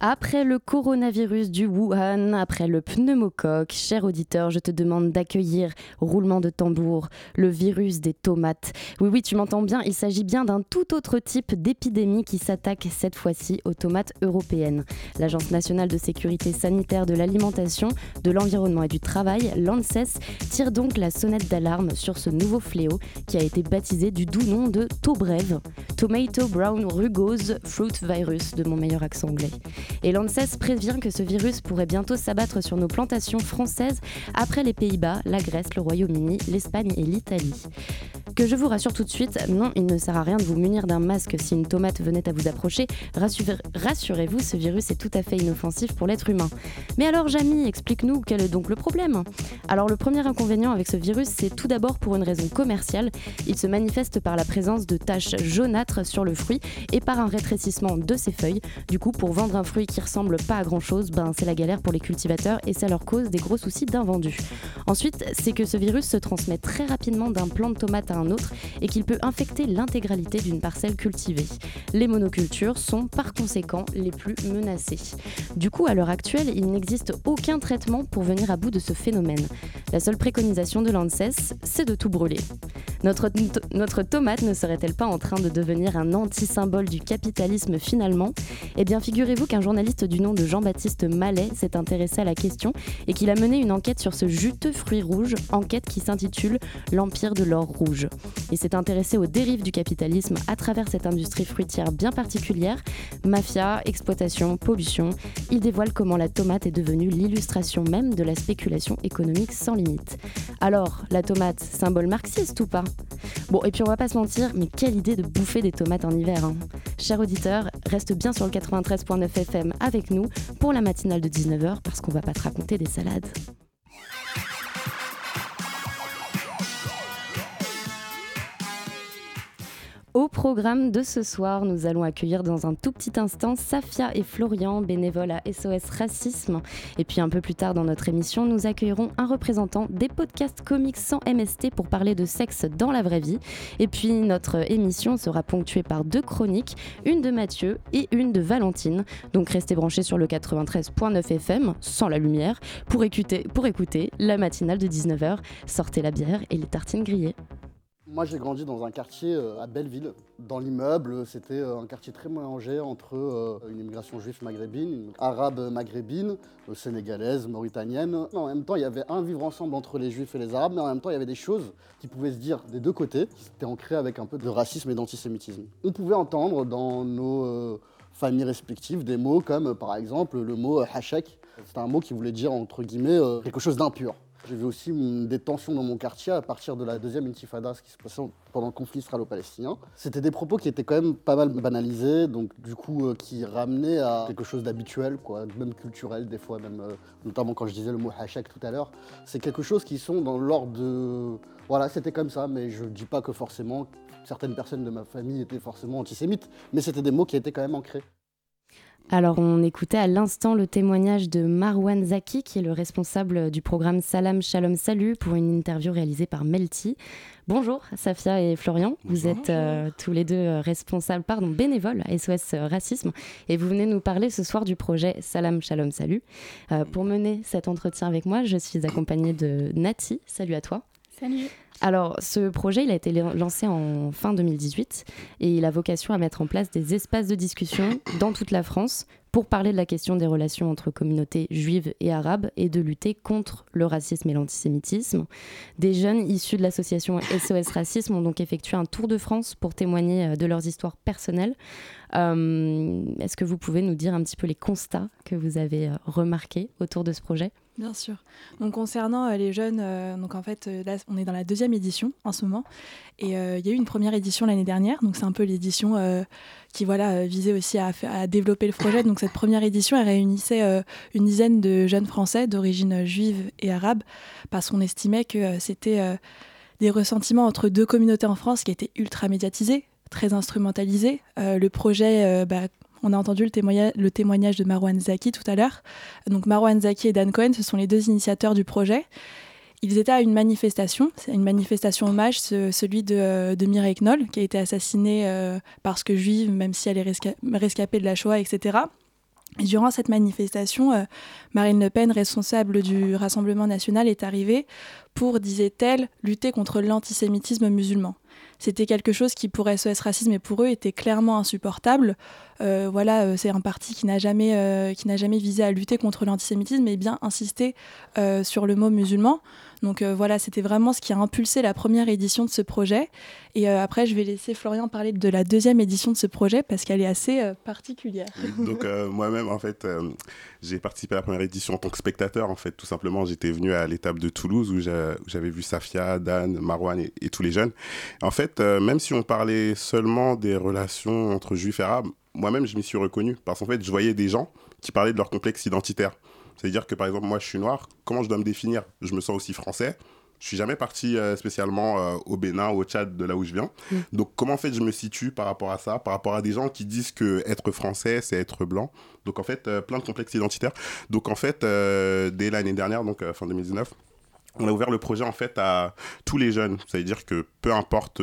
Après le coronavirus du Wuhan, après le pneumocoque, cher auditeur, je te demande d'accueillir, roulement de tambour, le virus des tomates. Oui, oui, tu m'entends bien, il s'agit bien d'un tout autre type d'épidémie qui s'attaque cette fois-ci aux tomates européennes. L'Agence nationale de sécurité sanitaire de l'alimentation, de l'environnement et du travail, l'ANSES, tire donc la sonnette d'alarme sur ce nouveau fléau qui a été baptisé du doux nom de Tobreve, Tomato Brown Rugose Fruit Virus, de mon meilleur accent anglais. Et l'ANSES prévient que ce virus pourrait bientôt s'abattre sur nos plantations françaises après les Pays-Bas, la Grèce, le Royaume-Uni, l'Espagne et l'Italie. Que je vous rassure tout de suite, non, il ne sert à rien de vous munir d'un masque si une tomate venait à vous approcher. Rassurez-vous, ce virus est tout à fait inoffensif pour l'être humain. Mais alors, Jamie, explique-nous quel est donc le problème? Alors, le premier inconvénient avec ce virus, c'est tout d'abord pour une raison commerciale. Il se manifeste par la présence de taches jaunâtres sur le fruit et par un rétrécissement de ses feuilles. Du coup, pour vendre un fruit qui ressemble pas à grand chose, ben c'est la galère pour les cultivateurs et ça leur cause des gros soucis d'invendus. Ensuite, c'est que ce virus se transmet très rapidement d'un plant de tomate à un autre et qu'il peut infecter l'intégralité d'une parcelle cultivée. Les monocultures sont par conséquent les plus menacées. Du coup, à l'heure actuelle, il n'existe aucun traitement pour venir à bout de ce phénomène. La seule préconisation de l'ANSES, c'est de tout brûler. Notre, notre tomate ne serait-elle pas en train de devenir un anti-symbole du capitalisme finalement? Eh bien, figurez-vous qu'un journaliste du nom de Jean-Baptiste Mallet s'est intéressé à la question et qu'il a mené une enquête sur ce juteux fruit rouge, enquête qui s'intitule L'Empire de l'or rouge. Il s'est intéressé aux dérives du capitalisme à travers cette industrie fruitière bien particulière, mafia, exploitation, pollution. Il dévoile comment la tomate est devenue l'illustration même de la spéculation économique sans limite. Alors, la tomate, symbole marxiste ou pas? Bon, et puis on va pas se mentir, mais quelle idée de bouffer des tomates en hiver. Hein. Cher auditeur, reste bien sur le 93.9 FM avec nous pour la matinale de 19h parce qu'on va pas te raconter des salades. Au programme de ce soir, nous allons accueillir dans un tout petit instant Safia et Florian, bénévoles à SOS Racisme. Et puis un peu plus tard dans notre émission, nous accueillerons un représentant des podcasts comics sans MST pour parler de sexe dans la vraie vie. Et puis notre émission sera ponctuée par deux chroniques, une de Mathieu et une de Valentine. Donc restez branchés sur le 93.9 FM, sans la lumière, pour écouter, pour écouter la matinale de 19h. Sortez la bière et les tartines grillées. Moi, j'ai grandi dans un quartier euh, à Belleville. Dans l'immeuble, c'était euh, un quartier très mélangé entre euh, une immigration juive maghrébine, arabe maghrébine, sénégalaise, mauritanienne. En même temps, il y avait un vivre ensemble entre les juifs et les arabes, mais en même temps, il y avait des choses qui pouvaient se dire des deux côtés, C'était ancré avec un peu de racisme et d'antisémitisme. On pouvait entendre dans nos familles respectives des mots comme, par exemple, le mot hachek. C'était un mot qui voulait dire, entre guillemets, quelque chose d'impur. J'ai vu aussi des tensions dans mon quartier à partir de la deuxième intifada, ce qui se passait pendant le conflit israélo-palestinien. C'était des propos qui étaient quand même pas mal banalisés, donc du coup euh, qui ramenaient à quelque chose d'habituel, quoi, même culturel des fois, même euh, notamment quand je disais le mot hachek tout à l'heure. C'est quelque chose qui sont dans l'ordre de... Voilà, c'était comme ça, mais je dis pas que forcément certaines personnes de ma famille étaient forcément antisémites, mais c'était des mots qui étaient quand même ancrés. Alors, on écoutait à l'instant le témoignage de Marwan Zaki, qui est le responsable du programme Salam Shalom Salut, pour une interview réalisée par Melty. Bonjour, Safia et Florian. Vous êtes euh, tous les deux euh, responsables, pardon, bénévoles à SOS Racisme, et vous venez nous parler ce soir du projet Salam Shalom Salut. Euh, pour mener cet entretien avec moi, je suis accompagnée de Nati. Salut à toi. Salut. Alors, ce projet, il a été lancé en fin 2018 et il a vocation à mettre en place des espaces de discussion dans toute la France pour parler de la question des relations entre communautés juives et arabes et de lutter contre le racisme et l'antisémitisme. Des jeunes issus de l'association SOS Racisme ont donc effectué un tour de France pour témoigner euh, de leurs histoires personnelles. Euh, est-ce que vous pouvez nous dire un petit peu les constats que vous avez euh, remarqués autour de ce projet? Bien sûr. Donc concernant euh, les jeunes, euh, donc en fait euh, là on est dans la deuxième édition en ce moment et il y a eu une première édition l'année dernière, donc c'est un peu l'édition qui voilà visait aussi à, développer le projet. Donc cette première édition elle réunissait une dizaine de jeunes Français d'origine juive et arabe parce qu'on estimait que c'était des ressentiments entre deux communautés en France qui étaient ultra médiatisés, très instrumentalisés. le projet, bah, on a entendu le, témoignage, de Marwan Zaki tout à l'heure. Donc Marwan Zaki et Dan Cohen, ce sont les deux initiateurs du projet. Ils étaient à une manifestation, une manifestation hommage, celui de, de, Mireille Knoll, qui a été assassinée euh, parce que juive, même si elle est rescapée de la Shoah, etc. Et durant cette manifestation, euh, Marine Le Pen, responsable du Rassemblement national, est arrivée pour, disait-elle, lutter contre l'antisémitisme musulman. C'était quelque chose qui pour SOS Racisme et pour eux était clairement insupportable. Euh, voilà, euh, c'est un parti qui n'a jamais, euh, jamais visé à lutter contre l'antisémitisme, mais bien insisté sur le mot musulman. Donc voilà, c'était vraiment ce qui a impulsé la première édition de ce projet. Et après, je vais laisser Florian parler de la deuxième édition de ce projet parce qu'elle est assez particulière. Donc moi-même, en fait, j'ai participé à la première édition en tant que spectateur. En fait, tout simplement, j'étais venu à l'étape de Toulouse où j'avais vu Safia, Dan, Marwan et, et, tous les jeunes. En fait, même si on parlait seulement des relations entre juifs et arabes, moi-même, je m'y suis reconnu parce qu'en fait, je voyais des gens qui parlaient de leur complexe identitaire. C'est-à-dire que, par exemple, moi, je suis noir, comment je dois me définir? Je me sens aussi français. Je suis jamais parti euh, spécialement euh, au Bénin ou au Tchad, de là où je viens. Mm. Donc, comment en fait je me situe par rapport à ça, par rapport à des gens qui disent que être français, c'est être blanc? Donc, en fait, euh, plein de complexes identitaires. Donc, en fait, dès l'année dernière, donc fin 2019, on a ouvert le projet en fait à tous les jeunes. C'est-à-dire que peu importe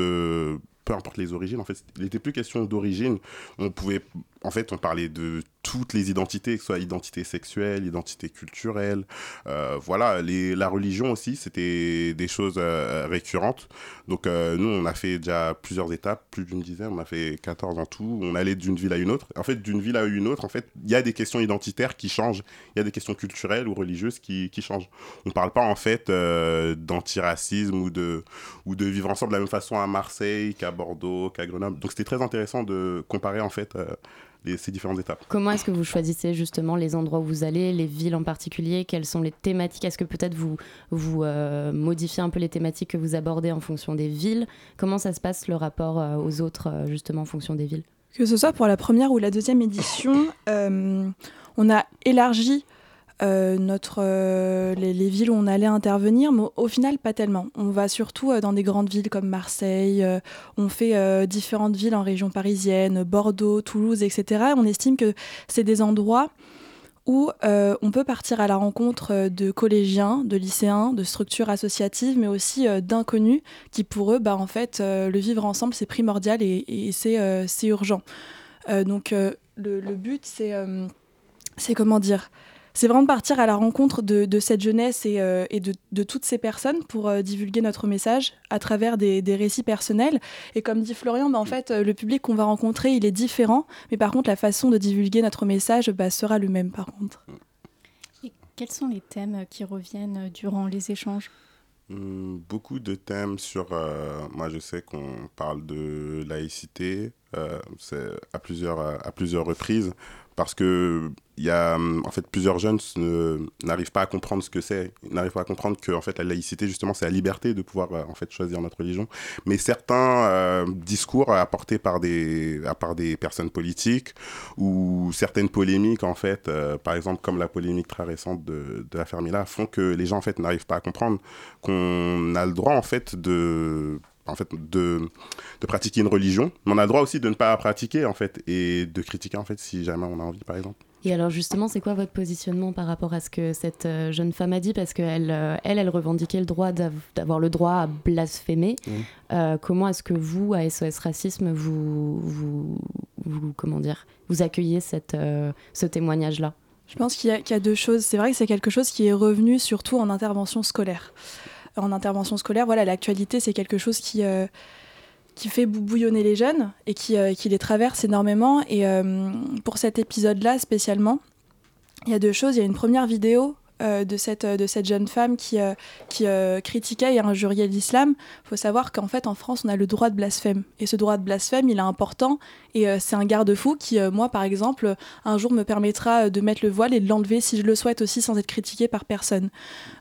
peu importe les origines, en fait, il n'était plus question d'origine. On pouvait, en fait, on parlait de toutes les identités, que ce soit identité sexuelle, identité culturelle. Euh, voilà, la religion aussi, c'était des choses euh, récurrentes. Donc, euh, nous, on a fait déjà plusieurs étapes, plus d'une dizaine, on a fait 14 en tout. On allait d'une ville à une autre. En fait, d'une ville à une autre, en fait, il y a des questions identitaires qui changent. Il y a des questions culturelles ou religieuses qui, qui changent. On ne parle pas, en fait, d'antiracisme ou de, ou de vivre ensemble de la même façon à Marseille qu'à Bordeaux, qu'à Grenoble. Donc, c'était très intéressant de comparer, en fait, ces différentes étapes. Comment est-ce que vous choisissez justement les endroits où vous allez, les villes en particulier? Quelles sont les thématiques? Est-ce que peut-être vous, vous euh, modifiez un peu les thématiques que vous abordez en fonction des villes? Comment ça se passe le rapport euh, aux autres euh, justement en fonction des villes? Que ce soit pour la première ou la deuxième édition, on a élargi euh, notre, euh, les, villes où on allait intervenir, mais au, final, pas tellement. On va surtout euh, dans des grandes villes comme Marseille, on fait différentes villes en région parisienne, Bordeaux, Toulouse, etc. On estime que c'est des endroits où on peut partir à la rencontre de collégiens, de lycéens, de structures associatives, mais aussi d'inconnus qui, pour eux, bah, en fait, le vivre ensemble, c'est primordial et, c'est urgent. donc, le, but, c'est comment dire? C'est vraiment de partir à la rencontre de, cette jeunesse et, euh, de, toutes ces personnes pour euh, divulguer notre message à travers des, récits personnels. Et comme dit Florian, bah, en fait, euh, le public qu'on va rencontrer, il est différent, mais par contre, la façon de divulguer notre message bah, sera le même, par contre. quels sont les thèmes qui reviennent durant les échanges? Hmm, Beaucoup de thèmes sur... moi, je sais qu'on parle de laïcité à, plusieurs, à plusieurs reprises parce que y a en fait plusieurs jeunes n'arrivent pas à comprendre ce que c'est n'arrivent pas à comprendre que en fait la laïcité justement c'est la liberté de pouvoir euh, en fait choisir notre religion. Mais certains euh, discours apportés par des à part des personnes politiques ou certaines polémiques en fait euh, par exemple comme la polémique très récente de, de la Fermila font que les gens en fait n'arrivent pas à comprendre qu'on a le droit en fait de en fait, de, de pratiquer une religion, mais on a le droit aussi de ne pas pratiquer, en fait, et de critiquer, en fait, si jamais on a envie, par exemple. Et alors justement, c'est quoi votre positionnement par rapport à ce que cette euh, jeune femme a dit? Parce qu'elle, euh, elle, elle revendiquait le droit d'avoir le droit à blasphémer. Euh, comment est-ce que vous, à SOS Racisme, vous, vous, comment dire, vous accueillez cette, ce témoignage-là? Je pense qu'il y, y, a deux choses. C'est vrai que c'est quelque chose qui est revenu surtout en intervention scolaire en intervention scolaire, voilà, l'actualité, c'est quelque chose qui, euh, qui fait bouillonner les jeunes et qui, euh, qui les traverse énormément. Et euh, pour cet épisode-là spécialement, il y a deux choses. Il y a une première vidéo de, cette, de cette jeune femme qui, qui critiquait et injuriait l'islam. Il faut savoir qu'en fait, en France, on a le droit de blasphème. Et ce droit de blasphème, il est important. Et c'est un garde-fou qui, moi, par exemple, un jour me permettra de mettre le voile et de l'enlever si je le souhaite aussi sans être critiqué par personne.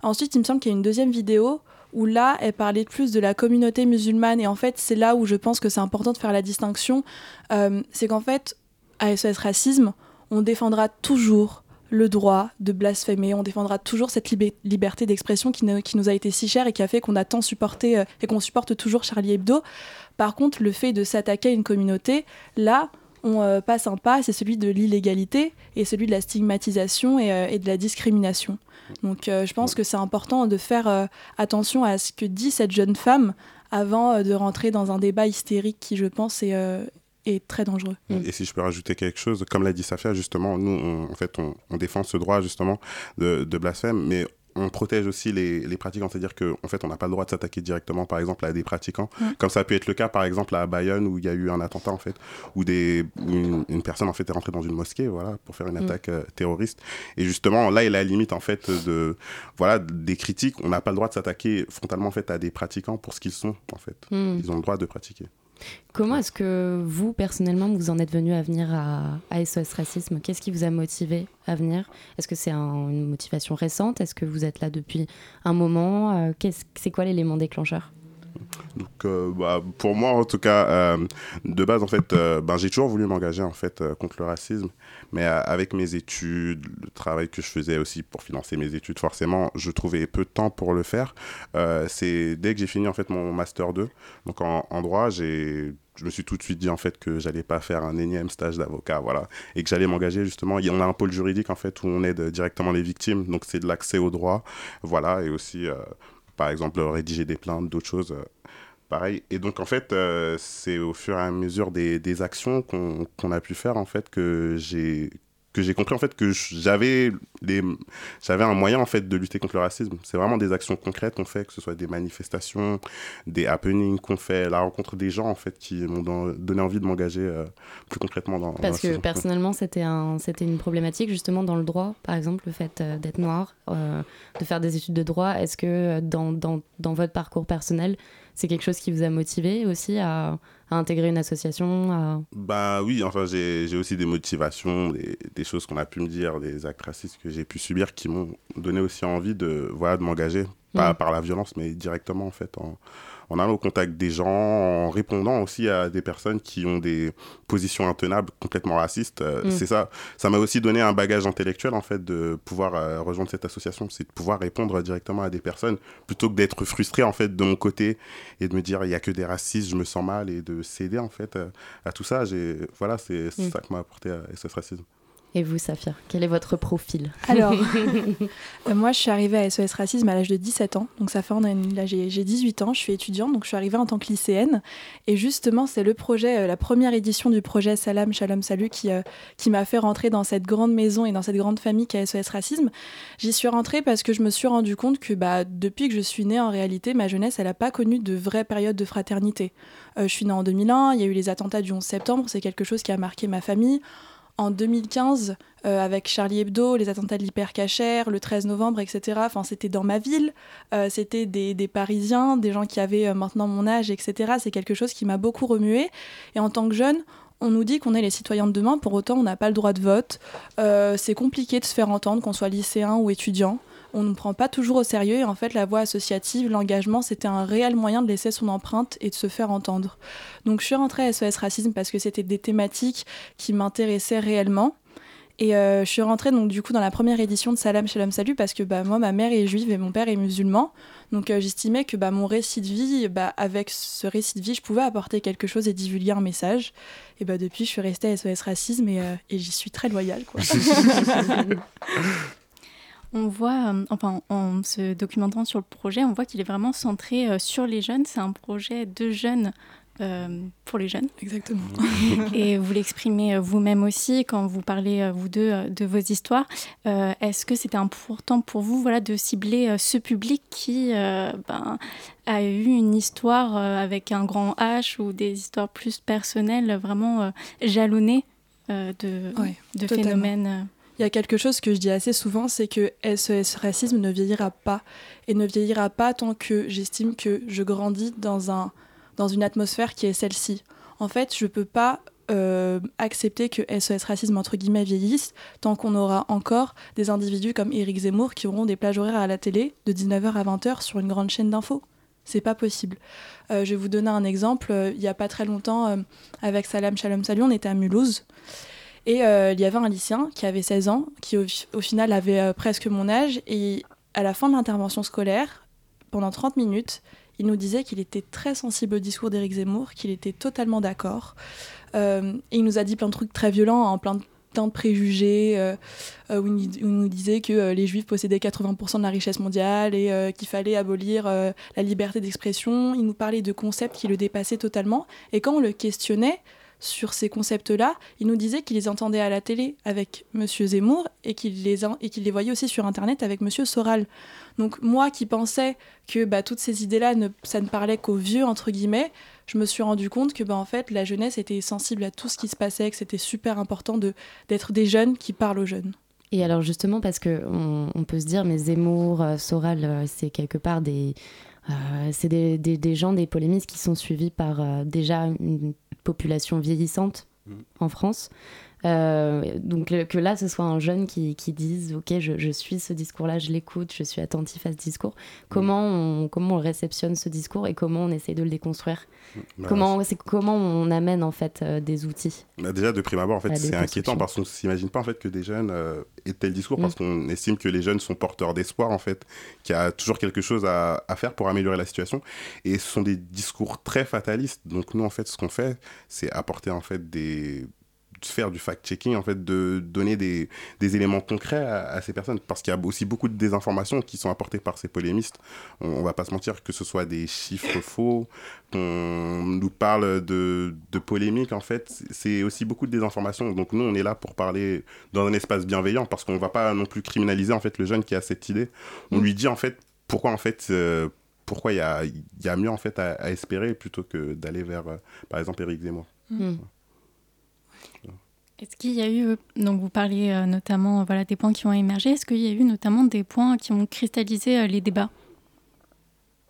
Ensuite, il me semble qu'il y a une deuxième vidéo où là, elle parlait plus de la communauté musulmane. Et en fait, c'est là où je pense que c'est important de faire la distinction. Euh, c'est qu'en fait, à SOS Racisme, on défendra toujours le droit de blasphémer, on défendra toujours cette liberté d'expression qui, qui, nous a été si chère et qui a fait qu'on a tant supporté euh, et qu'on supporte toujours Charlie Hebdo. Par contre, le fait de s'attaquer à une communauté, là, on euh, passe un pas, c'est celui de l'illégalité et celui de la stigmatisation et, euh, de la discrimination. Donc je pense que c'est important de faire attention à ce que dit cette jeune femme avant de rentrer dans un débat hystérique qui, je pense, est, est très dangereux. Et si je peux rajouter quelque chose, comme l'a dit Safia, justement, nous, on, en fait, on, défend ce droit, justement, de, blasphème, mais on protège aussi les, les pratiquants, c'est-à-dire qu'en en fait, on n'a pas le droit de s'attaquer directement, par exemple, à des pratiquants, comme ça a pu être le cas, par exemple, à Bayonne, où il y a eu un attentat, en fait, où, des, une, personne, en fait, est rentrée dans une mosquée, voilà, pour faire une mm. attaque euh, terroriste. Et justement, là, il a la limite, en fait, de, voilà, des critiques. On n'a pas le droit de s'attaquer frontalement, en fait, à des pratiquants pour ce qu'ils sont, en fait. Mm. Ils ont le droit de pratiquer. Comment est-ce que vous, personnellement, vous en êtes venu à venir à, SOS Racisme? Qu'est-ce qui vous a motivé à venir? Est-ce que c'est une motivation récente? Est-ce que vous êtes là depuis un moment? Euh, C'est quoi l'élément déclencheur? Donc, euh, bah, pour moi, en tout cas, euh, de base, en fait, ben, j'ai toujours voulu m'engager en fait contre le racisme, mais avec mes études, le travail que je faisais aussi pour financer mes études, forcément, je trouvais peu de temps pour le faire. c'est dès que j'ai fini en fait mon master 2, donc en, en droit, j'ai je me suis tout de suite dit en fait que j'allais pas faire un énième stage d'avocat, voilà, et que j'allais m'engager justement. On a un pôle juridique en fait où on aide directement les victimes, donc c'est de l'accès au droit, voilà, et aussi euh, par exemple rédiger des plaintes, d'autres choses. Euh, pareil. Et donc, en fait, euh, c'est au fur et à mesure des, des actions qu'on a pu faire, en fait, que j'ai que j'ai compris en fait que j'avais les j'avais un moyen en fait de lutter contre le racisme. C'est vraiment des actions concrètes qu'on fait que ce soit des manifestations des happenings qu'on fait la rencontre des gens en fait qui m'ont donné envie de m'engager euh, plus concrètement dans parce que personnellement c'était un c'était une problématique justement dans le droit par exemple le fait euh, d'être noir euh, de faire des études de droit. Est-ce que dans, dans, dans votre parcours personnel c'est quelque chose qui vous a motivé aussi à, intégrer une association Bah oui, enfin j'ai aussi des motivations, des, des choses qu'on a pu me dire, des actes racistes que j'ai pu subir qui m'ont donné aussi envie de, voilà, de m'engager, pas mm. par la violence, mais directement en fait, en, en allant au contact des gens, en répondant aussi à des personnes qui ont des positions intenables, complètement racistes. Euh, mm. C'est ça. Ça m'a aussi donné un bagage intellectuel, en fait, de pouvoir euh, rejoindre cette association. C'est de pouvoir répondre directement à des personnes plutôt que d'être frustré, en fait, de mon côté et de me dire, il n'y a que des racistes, je me sens mal et de céder, en fait, euh, à tout ça. Voilà, c'est mm. ça que m'a apporté à ce Racisme. Et vous, Safia, quel est votre profil? Alors, euh, moi, je suis arrivée à SOS Racisme à l'âge de 17 ans. Donc, ça fait, là, j'ai 18 ans, je suis étudiante, donc je suis arrivée en tant que lycéenne. Et justement, c'est le projet, euh, la première édition du projet Salam, Shalom, Salut qui, euh, qui m'a fait rentrer dans cette grande maison et dans cette grande famille qu'est SOS Racisme. J'y suis rentrée parce que je me suis rendu compte que bah, depuis que je suis née, en réalité, ma jeunesse, elle n'a pas connu de vraie période de fraternité. je suis née en 2001, il y a eu les attentats du 11 septembre, c'est quelque chose qui a marqué ma famille en 2015 euh, avec Charlie Hebdo, les attentats de l'hypercachère, le 13 novembre, etc. Enfin, c'était dans ma ville, euh, c'était des, Parisiens, des gens qui avaient euh, maintenant mon âge, etc. C'est quelque chose qui m'a beaucoup remué. Et en tant que jeune, on nous dit qu'on est les citoyens de demain, pour autant on n'a pas le droit de vote. c'est compliqué de se faire entendre, qu'on soit lycéen ou étudiant on ne prend pas toujours au sérieux. Et en fait, la voie associative, l'engagement, c'était un réel moyen de laisser son empreinte et de se faire entendre. Donc, je suis rentrée à SOS Racisme parce que c'était des thématiques qui m'intéressaient réellement. Et euh, je suis rentrée donc du coup dans la première édition de Salam Shalom Salut parce que bah, moi ma mère est juive et mon père est musulman. Donc euh, j'estimais que bah, mon récit de vie, bah, avec ce récit de vie, je pouvais apporter quelque chose et divulguer un message. Et bah, depuis je suis restée à SOS Racisme et, euh, et j'y suis très loyale. Quoi. On voit, euh, enfin, en se documentant sur le projet, on voit qu'il est vraiment centré euh, sur les jeunes. C'est un projet de jeunes euh, pour les jeunes. Exactement. Et vous l'exprimez vous-même aussi quand vous parlez, vous deux, de vos histoires. Est-ce que c'était important pour vous voilà, de cibler ce public qui ben, a eu une histoire avec un grand H ou des histoires plus personnelles, vraiment jalonnées de, de phénomènes il y a quelque chose que je dis assez souvent, c'est que SES racisme ne vieillira pas. Et ne vieillira pas tant que j'estime que je grandis dans, un, dans une atmosphère qui est celle-ci. En fait, je ne peux pas euh, accepter que SES racisme entre guillemets vieillisse tant qu'on aura encore des individus comme Éric Zemmour qui auront des plages horaires à la télé de 19h à 20h sur une grande chaîne d'infos. C'est pas possible. Euh, je vais vous donner un exemple. Il n'y a pas très longtemps, euh, avec Salam Shalom Salut, on était à Mulhouse. Et il y avait un lycéen qui avait 16 ans, qui au, final avait presque mon âge. Et à la fin de l'intervention scolaire, pendant 30 minutes, il nous disait qu'il était très sensible au discours d'Éric Zemmour, qu'il était totalement d'accord. et il nous a dit plein de trucs très violents, en plein de préjugés, euh, euh, où, il, nous disait que euh, les juifs possédaient 80% de la richesse mondiale et qu'il fallait abolir la liberté d'expression. Il nous parlait de concepts qui le dépassaient totalement. Et quand on le questionnait sur ces concepts-là, il nous disait qu'il les entendait à la télé avec M. Zemmour et qu'il les, les voyait aussi sur Internet avec M. Soral. Donc moi qui pensais que bah, toutes ces idées-là, ça ne parlait qu'aux vieux, entre guillemets, je me suis rendu compte que bah, en fait, la jeunesse était sensible à tout ce qui se passait, que c'était super important de, d'être des jeunes qui parlent aux jeunes. Et alors justement, parce qu'on on peut se dire, mais Zemmour, euh, Soral, euh, c'est quelque part des... Euh, c'est des, des, gens, des polémistes qui sont suivis par déjà population vieillissante mmh. en France. Euh, donc que là, ce soit un jeune qui, qui dise, ok, je, je suis ce discours-là, je l'écoute, je suis attentif à ce discours. Comment on, comment on réceptionne ce discours et comment on essaie de le déconstruire? Bah, Comment c'est comment on amène en fait euh, des outils? Bah, Déjà de prime abord, en fait, c'est inquiétant parce qu'on s'imagine pas en fait que des jeunes euh, aient tel discours parce mm. qu'on estime que les jeunes sont porteurs d'espoir en fait, qu'il y a toujours quelque chose à, à faire pour améliorer la situation. Et ce sont des discours très fatalistes. Donc nous en fait, ce qu'on fait, c'est apporter en fait des faire du fact-checking, en fait, de donner des, des éléments concrets à, ces personnes. Parce qu'il y a aussi beaucoup de désinformations qui sont apportées par ces polémistes. On, ne va pas se mentir que ce soit des chiffres faux, qu'on nous parle de, de polémiques, en fait, c'est aussi beaucoup de désinformations. Donc nous, on est là pour parler dans un espace bienveillant, parce qu'on va pas non plus criminaliser, en fait, le jeune qui a cette idée. On lui dit, en fait, pourquoi, en fait... Euh, pourquoi il y a, y a mieux en fait à, espérer plutôt que d'aller vers, euh, par exemple, Eric Zemmour. Mm. Est-ce qu'il y a eu, donc vous parliez euh, notamment voilà, des points qui ont émergé, est-ce qu'il y a eu notamment des points qui ont cristallisé euh, les débats?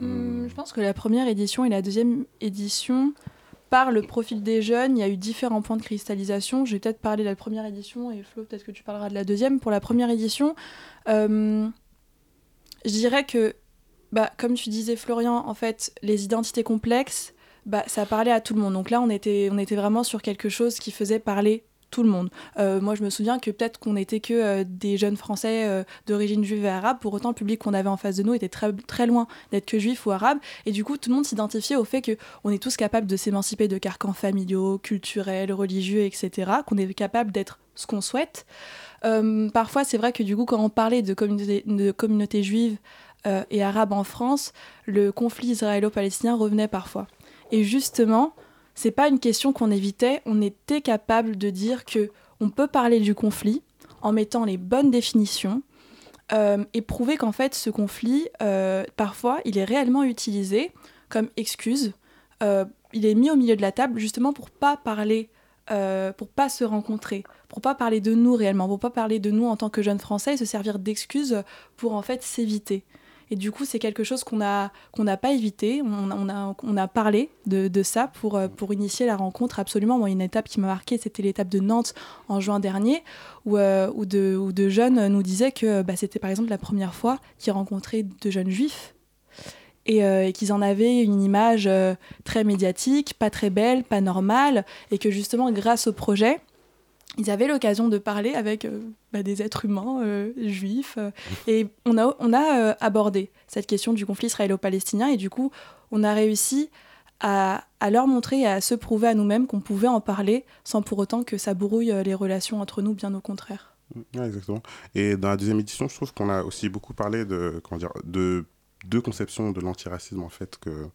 Hum, Je pense que la première édition et la deuxième édition, par le profil des jeunes, il y a eu différents points de cristallisation. Je vais peut-être parler de la première édition et Flo, peut-être que tu parleras de la deuxième. Pour la première édition, euh, je dirais que, bah, comme tu disais Florian, en fait, les identités complexes, bah, ça parlait à tout le monde. Donc là, on était, on était vraiment sur quelque chose qui faisait parler tout le monde. Euh, moi, je me souviens que peut-être qu'on n'était que euh, des jeunes Français euh, d'origine juive et arabe. Pour autant, le public qu'on avait en face de nous était très, très loin d'être que juif ou arabe. Et du coup, tout le monde s'identifiait au fait qu'on est tous capables de s'émanciper de carcans familiaux, culturels, religieux, etc. Qu'on est capable d'être ce qu'on souhaite. parfois, c'est vrai que du coup, quand on parlait de de communauté juive et arabe en France, le conflit israélo-palestinien revenait parfois. Et justement, c'est pas une question qu'on évitait, on était capable de dire que on peut parler du conflit en mettant les bonnes définitions euh, et prouver qu'en fait ce conflit, euh, parfois, il est réellement utilisé comme excuse. Euh, il est mis au milieu de la table justement pour pas parler, pour pas se rencontrer, pour pas parler de nous réellement, pour pas parler de nous en tant que jeunes Français et se servir d'excuse pour en fait s'éviter. Et du coup, c'est quelque chose qu'on n'a pas évité. On, a, on a parlé de, de ça pour, euh, pour initier la rencontre. Absolument. Une étape qui m'a marqué, c'était l'étape de Nantes en juin dernier, où, euh, où, de, jeunes nous disaient que bah, c'était par exemple la première fois qu'ils rencontraient de jeunes juifs. Et, euh, et qu'ils en avaient une image très médiatique, pas très belle, pas normale, et que justement, grâce au projet, ils avaient l'occasion de parler avec euh, bah, des êtres humains euh, juifs. Euh, et on a, on a abordé cette question du conflit israélo-palestinien. Et du coup, on a réussi à, leur montrer et à se prouver à nous-mêmes qu'on pouvait en parler sans pour autant que ça brouille les relations entre nous, bien au contraire. exactement. Et dans la deuxième édition, je trouve qu'on a aussi beaucoup parlé de, comment dire, de deux conceptions de l'antiracisme en fait que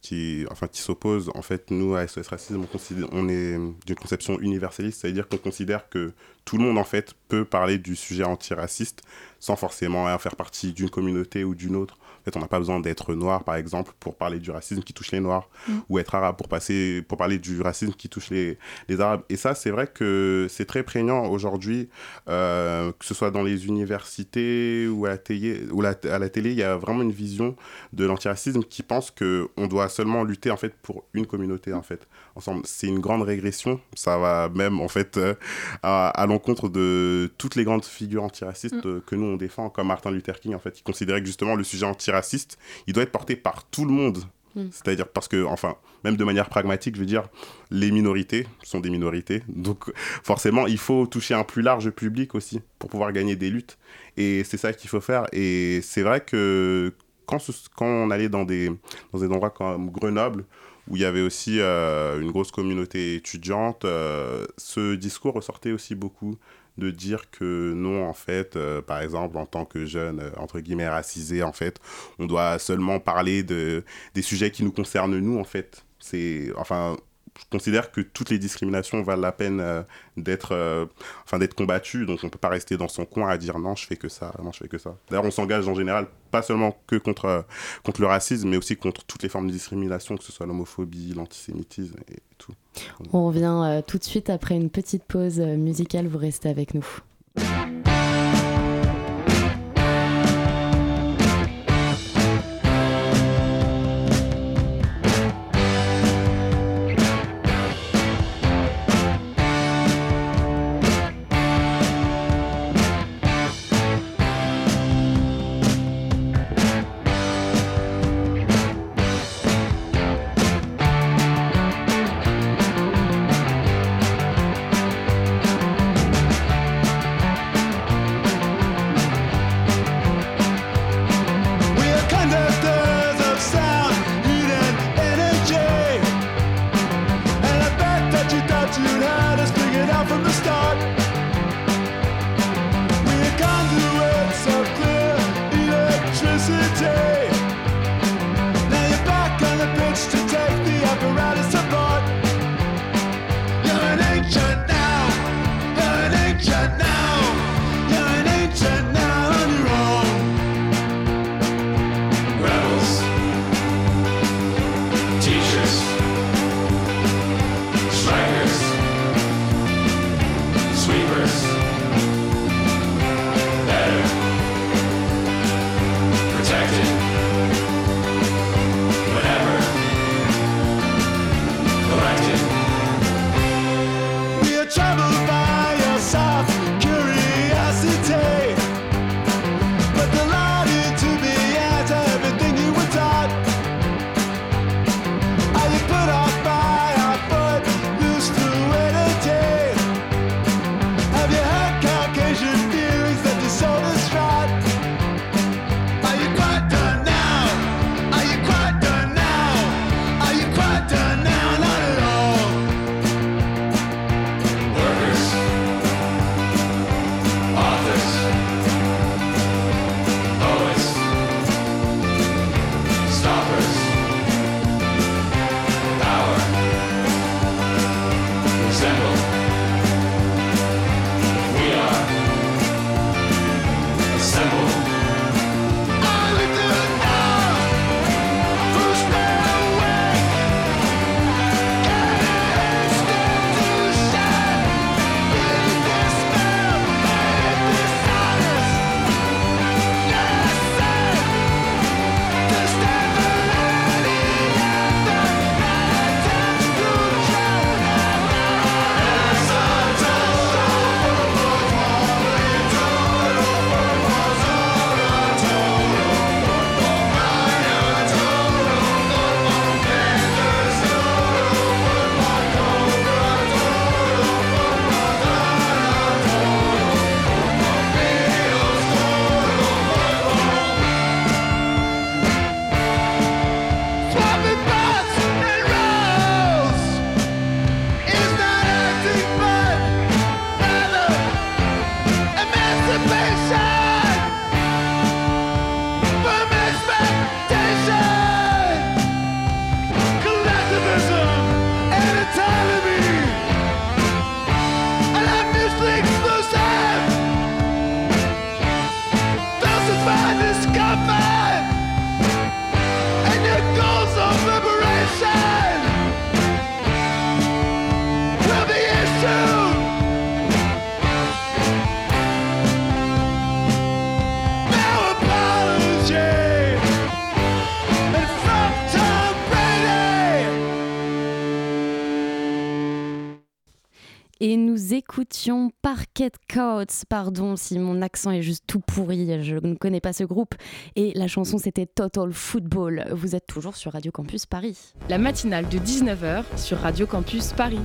qui enfin qui s'opposent. En fait nous à SOS racisme on, considère, on est d'une conception universaliste c'est-à-dire qu'on considère que tout le monde en fait peut parler du sujet antiraciste sans forcément faire partie d'une communauté ou d'une autre fait, on n'a pas besoin d'être noir, par exemple, pour parler du racisme qui touche les noirs, mm. ou être arabe pour, passer, pour parler du racisme qui touche les, les arabes. Et ça, c'est vrai que c'est très prégnant aujourd'hui, euh, que ce soit dans les universités ou à la télé, ou à la télé, il y a vraiment une vision de l'antiracisme qui pense qu'on doit seulement lutter en fait pour une communauté en fait ensemble. C'est une grande régression. Ça va même en fait euh, à, l'encontre de toutes les grandes figures antiracistes mm. que nous on défend, comme Martin Luther King en fait, qui considérait que justement le sujet antiraciste, il doit être porté par tout le monde Mm. C'est-à-dire parce que, enfin, même de manière pragmatique, je veux dire, les minorités sont des minorités. Donc, forcément, il faut toucher un plus large public aussi pour pouvoir gagner des luttes. Et c'est ça qu'il faut faire. Et c'est vrai que quand, quand on allait dans des, dans des endroits comme Grenoble, où il y avait aussi euh, une grosse communauté étudiante, euh, ce discours ressortait aussi beaucoup de dire que non, en fait, euh, par exemple, en tant que jeune, entre guillemets, racisé, en fait, on doit seulement parler de, des sujets qui nous concernent nous, en fait. C'est, enfin, je considère que toutes les discriminations valent la peine euh, d'être euh, enfin d'être combattues. Donc on peut pas rester dans son coin à dire non je fais que ça non je fais que ça. D'ailleurs on s'engage en général pas seulement que contre euh, contre le racisme mais aussi contre toutes les formes de discrimination que ce soit l'homophobie l'antisémitisme et tout. On revient tout de suite après une petite pause musicale. Vous restez avec nous Parquet Coats, pardon si mon accent est juste tout pourri, je ne connais pas ce groupe. Et la chanson c'était Total Football. Vous êtes toujours sur Radio Campus Paris. La matinale de 19h sur Radio Campus Paris.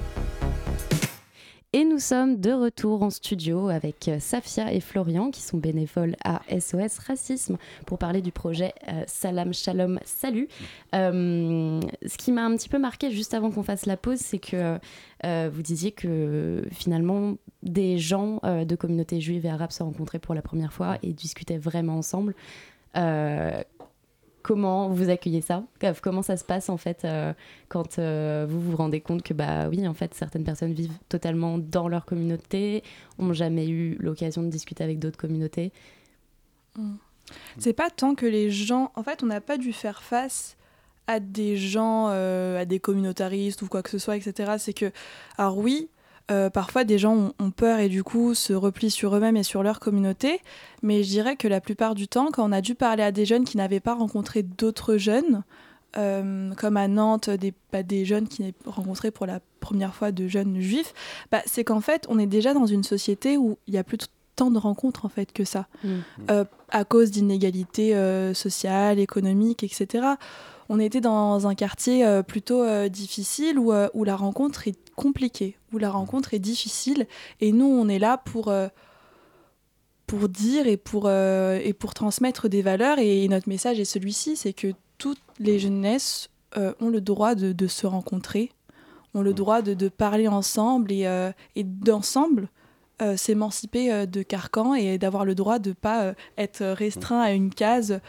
Et nous sommes de retour en studio avec euh, Safia et Florian qui sont bénévoles à SOS Racisme pour parler du projet euh, Salam Shalom Salut. Euh, ce qui m'a un petit peu marqué juste avant qu'on fasse la pause, c'est que vous disiez que finalement des gens de communautés juives et arabes se rencontraient pour la première fois et discutaient vraiment ensemble. Comment vous accueillez ça Comment ça se passe en fait euh, quand euh, vous vous rendez compte que bah oui en fait certaines personnes vivent totalement dans leur communauté, ont jamais eu l'occasion de discuter avec d'autres communautés. Mmh. C'est pas tant que les gens, en fait, on n'a pas dû faire face à des gens, euh, à des communautaristes ou quoi que ce soit, etc. C'est que, alors oui, euh, parfois des gens ont, peur et du coup se replient sur eux-mêmes et sur leur communauté. Mais je dirais que la plupart du temps, quand on a dû parler à des jeunes qui n'avaient pas rencontré d'autres jeunes, euh, comme à Nantes, des, bah, des jeunes qui n'avaient rencontré pour la première fois de jeunes juifs, bah, c'est qu'en fait, on est déjà dans une société où il y a plus tant de rencontres en fait que ça, mmh. euh, à cause d'inégalités sociales, économiques, etc on était dans un quartier euh, plutôt euh, difficile où, euh, où, la rencontre est compliquée, où la rencontre est difficile. Et nous, on est là pour, pour dire et pour, et pour transmettre des valeurs. Et notre message est celui-ci, c'est que toutes les jeunesses ont le droit de, se rencontrer, ont le droit de, parler ensemble et, et d'ensemble. s'émanciper de carcan et d'avoir le droit de pas être restreint à une case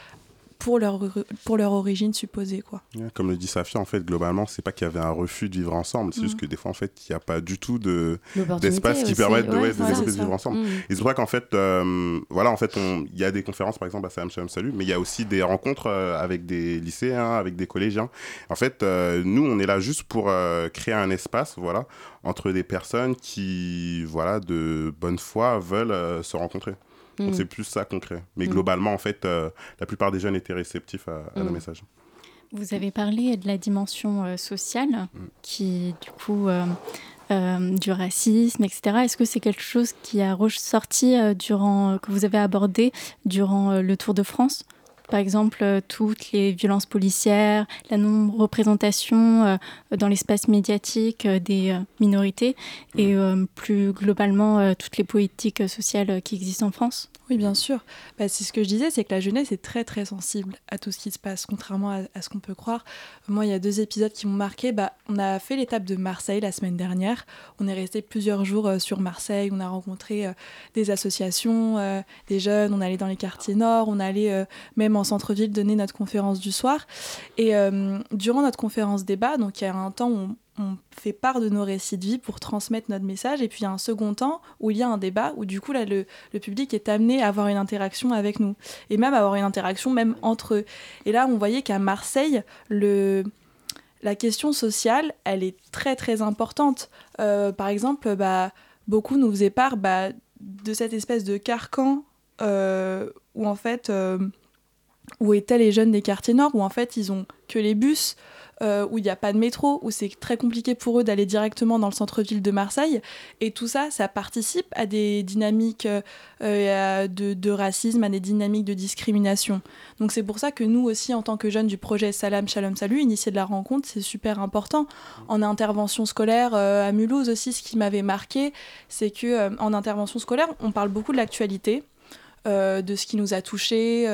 pour leur, pour leur origine supposée. Quoi. Comme le dit Safia, en fait, globalement, c'est pas qu'il y avait un refus de vivre ensemble, c'est juste mm. que des fois, en fait, il n'y a pas du tout d'espace qui permettent de, vivre ensemble. Mm. Et c'est vrai qu'en fait, euh, voilà, en fait, il y a des conférences, par exemple, à Salam Shalom Salut, mais il y a aussi des rencontres euh, avec des lycéens, avec des collégiens. En fait, euh, nous, on est là juste pour créer un espace, voilà, entre des personnes qui, voilà, de bonne foi veulent se rencontrer. Donc mm. c'est plus ça concret. Mais mm. globalement, en fait, euh, la plupart des jeunes étaient réceptifs à, à nos mm. messages. Vous avez parlé de la dimension euh, sociale, qui du coup euh, du racisme, etc. Est-ce que c'est quelque chose qui a ressorti durant que vous avez abordé durant le Tour de France? Par exemple, toutes les violences policières, la non-représentation dans l'espace médiatique des minorités et plus globalement toutes les politiques sociales qui existent en France bien sûr. Bah, c'est ce que je disais, c'est que la jeunesse est très très sensible à tout ce qui se passe, contrairement à, ce qu'on peut croire. Moi, il y a deux épisodes qui m'ont marqué. Bah, on a fait l'étape de Marseille la semaine dernière. On est resté plusieurs jours euh, sur Marseille. On a rencontré euh, des associations, euh, des jeunes. On allait dans les quartiers nord. On allait même en centre-ville donner notre conférence du soir. Et durant notre conférence débat, donc il y a un temps où on fait part de nos récits de vie pour transmettre notre message. Et puis il y a un second temps où il y a un débat, où du coup là, le, public est amené à avoir une interaction avec nous. Et même avoir une interaction même entre eux. Et là, on voyait qu'à Marseille, le, la question sociale, elle est très très importante. Euh, par exemple, bah, beaucoup nous faisaient part bah, de cette espèce de carcan euh, où en fait... Euh, où étaient les jeunes des quartiers nord, où en fait ils ont que les bus, euh, où il n'y a pas de métro, où c'est très compliqué pour eux d'aller directement dans le centre-ville de Marseille. Et tout ça, ça participe à des dynamiques euh, de, racisme, à des dynamiques de discrimination. Donc c'est pour ça que nous aussi, en tant que jeunes du projet Salam Shalom Salut, initié de la rencontre, c'est super important. En intervention scolaire euh, à Mulhouse aussi, ce qui m'avait marqué, c'est que en intervention scolaire, on parle beaucoup de l'actualité, de ce qui nous a touchés.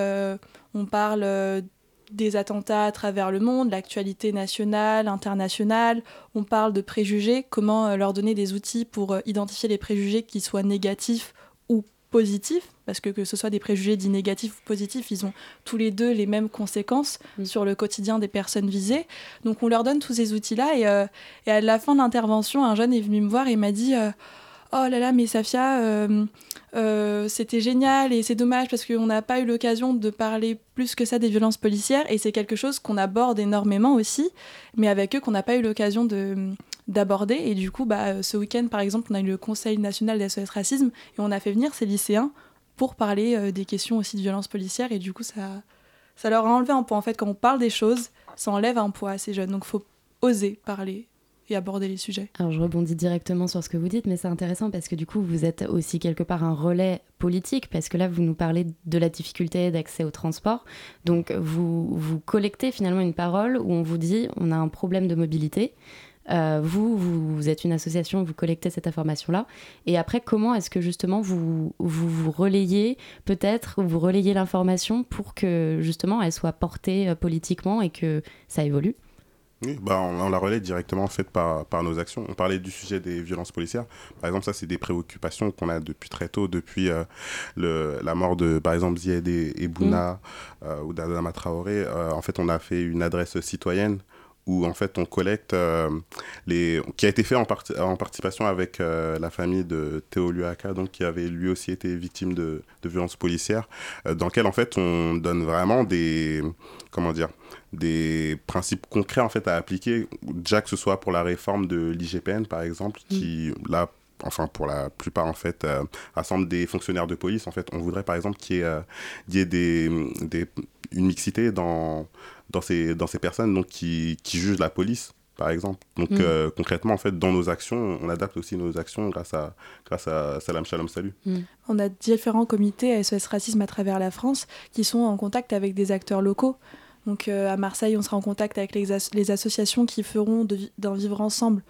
on parle des attentats à travers le monde, l'actualité nationale, internationale. On parle de préjugés, comment euh, leur donner des outils pour euh, identifier les préjugés qui soient négatifs ou positifs, parce que que ce soit des préjugés dits négatifs ou positifs, ils ont tous les deux les mêmes conséquences mm. sur le quotidien des personnes visées. Donc on leur donne tous ces outils-là et, euh, et, à la fin de l'intervention, un jeune est venu me voir et m'a dit oh là là, mais Safia, euh, euh, c'était génial et c'est dommage parce qu'on n'a pas eu l'occasion de parler plus que ça des violences policières et c'est quelque chose qu'on aborde énormément aussi, mais avec eux qu'on n'a pas eu l'occasion de d'aborder. Et du coup bah, ce week-end par exemple on a eu le Conseil national d'SOS Racisme et on a fait venir ces lycéens pour parler euh, des questions aussi de violences policières et du coup ça, ça leur a enlevé un poids. En fait quand on parle des choses ça enlève un poids à ces jeunes. Donc faut oser parler et aborder les sujets. Alors je rebondis directement sur ce que vous dites, mais c'est intéressant parce que du coup vous êtes aussi quelque part un relais politique, parce que là vous nous parlez de la difficulté d'accès au transport. Donc vous, vous collectez finalement une parole où on vous dit on a un problème de mobilité. Euh, vous, vous, êtes une association, vous collectez cette information-là. Et après, comment est-ce que justement vous, vous, relayez peut-être, vous relayez l'information pour que justement elle soit portée euh, politiquement et que ça évolue? Oui, bah on, la relaie directement en fait par, par nos actions. On parlait du sujet des violences policières. Par exemple, ça c'est des préoccupations qu'on a depuis très tôt, depuis euh, le, la mort de par exemple Zied et, Bouna mm. euh, ou d'Adama Traoré. Euh, en fait, on a fait une adresse citoyenne où en fait on collecte les qui a été fait en, en participation avec la famille de Théo Luaka donc qui avait lui aussi été victime de, de violences policières dans lequel en fait on donne vraiment des comment dire des principes concrets en fait à appliquer, déjà que ce soit pour la réforme de l'IGPN par exemple, mm. qui là enfin pour la plupart en fait euh, rassemble des fonctionnaires de police en fait on voudrait par exemple qu'il y ait, euh, y ait des, des, une mixité dans dans ces dans ces personnes donc qui, qui jugent la police par exemple. Donc mm. euh, concrètement, en fait, dans nos actions, on adapte aussi nos actions grâce à, grâce à Salam Shalom Salut. Mm. On a différents comités SOS Racisme à travers la France qui sont en contact avec des acteurs locaux. Donc euh, à Marseille, on sera en contact avec les, associations qui feront d'un vivre ensemble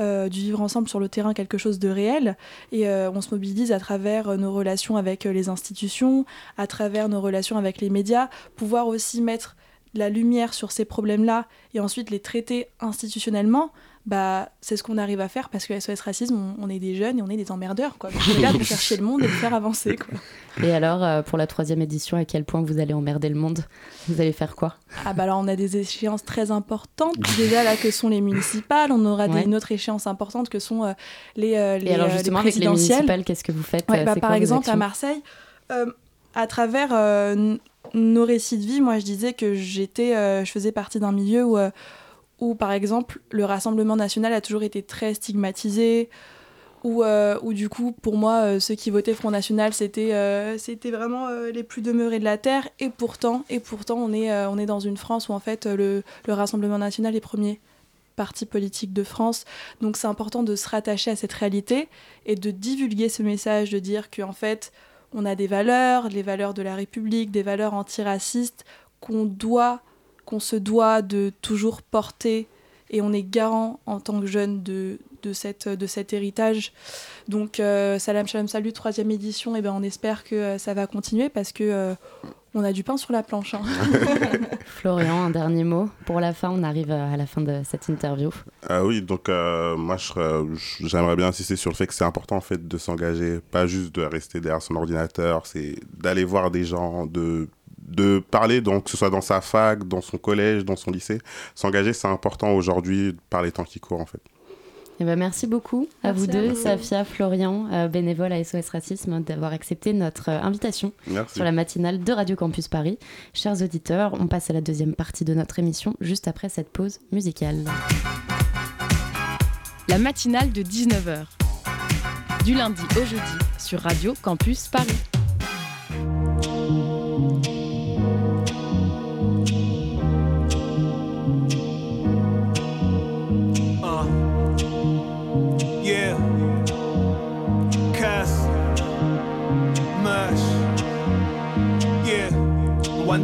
euh, du vivre ensemble sur le terrain quelque chose de réel. Et euh, on se mobilise à travers nos relations avec les institutions, à travers nos relations avec les médias, pouvoir aussi mettre la lumière sur ces problèmes-là et ensuite les traiter institutionnellement bah, c'est ce qu'on arrive à faire parce que SOS Racisme, on, est des jeunes et on est des emmerdeurs. Quoi. on est là pour faire chier le monde et le faire avancer. Quoi. Et alors, euh, pour la troisième édition, à quel point vous allez emmerder le monde? Vous allez faire quoi? Ah bah alors, on a des échéances très importantes. Déjà, là, que sont les municipales. On aura des, une autre échéance importante que sont euh, les, euh, les, et alors, justement, avec les municipales, qu'est-ce que vous faites? Bah, Par exemple, à Marseille, à travers nos récits de vie, moi, je disais que j'étais, je faisais partie d'un milieu où où, par exemple, le Rassemblement national a toujours été très stigmatisé, où, euh, du coup, pour moi, euh, ceux qui votaient Front National, c'était euh, vraiment les plus demeurés de la Terre. Et pourtant, et pourtant on, est, on est dans une France où, en fait, le, le Rassemblement national est premier parti politique de France. Donc c'est important de se rattacher à cette réalité et de divulguer ce message, de dire qu'en fait, on a des valeurs, les valeurs de la République, des valeurs antiracistes qu'on doit qu'on se doit de toujours porter et on est garant en tant que jeune de, de, cette, de cet héritage. Donc euh, Salam Shalom Salut, troisième édition, et ben on espère que euh, ça va continuer parce que euh, on a du pain sur la planche. Hein. Florian, un dernier mot pour la fin. On arrive à la fin de cette interview. Ah oui, donc moi j'aimerais bien insister sur le fait que c'est important en fait de s'engager, pas juste de rester derrière son ordinateur, c'est d'aller voir des gens, de de parler, donc que ce soit dans sa fac, dans son collège, dans son lycée. S'engager, c'est important aujourd'hui par les temps qui courent en fait. Eh ben, merci beaucoup à vous deux, Safia, Florian, euh, bénévole à SOS Racisme, d'avoir accepté notre euh, invitation sur la matinale de Radio Campus Paris. Chers auditeurs, on passe à la deuxième partie de notre émission, juste après cette pause musicale. La matinale de 19h, du lundi au jeudi, sur Radio Campus Paris.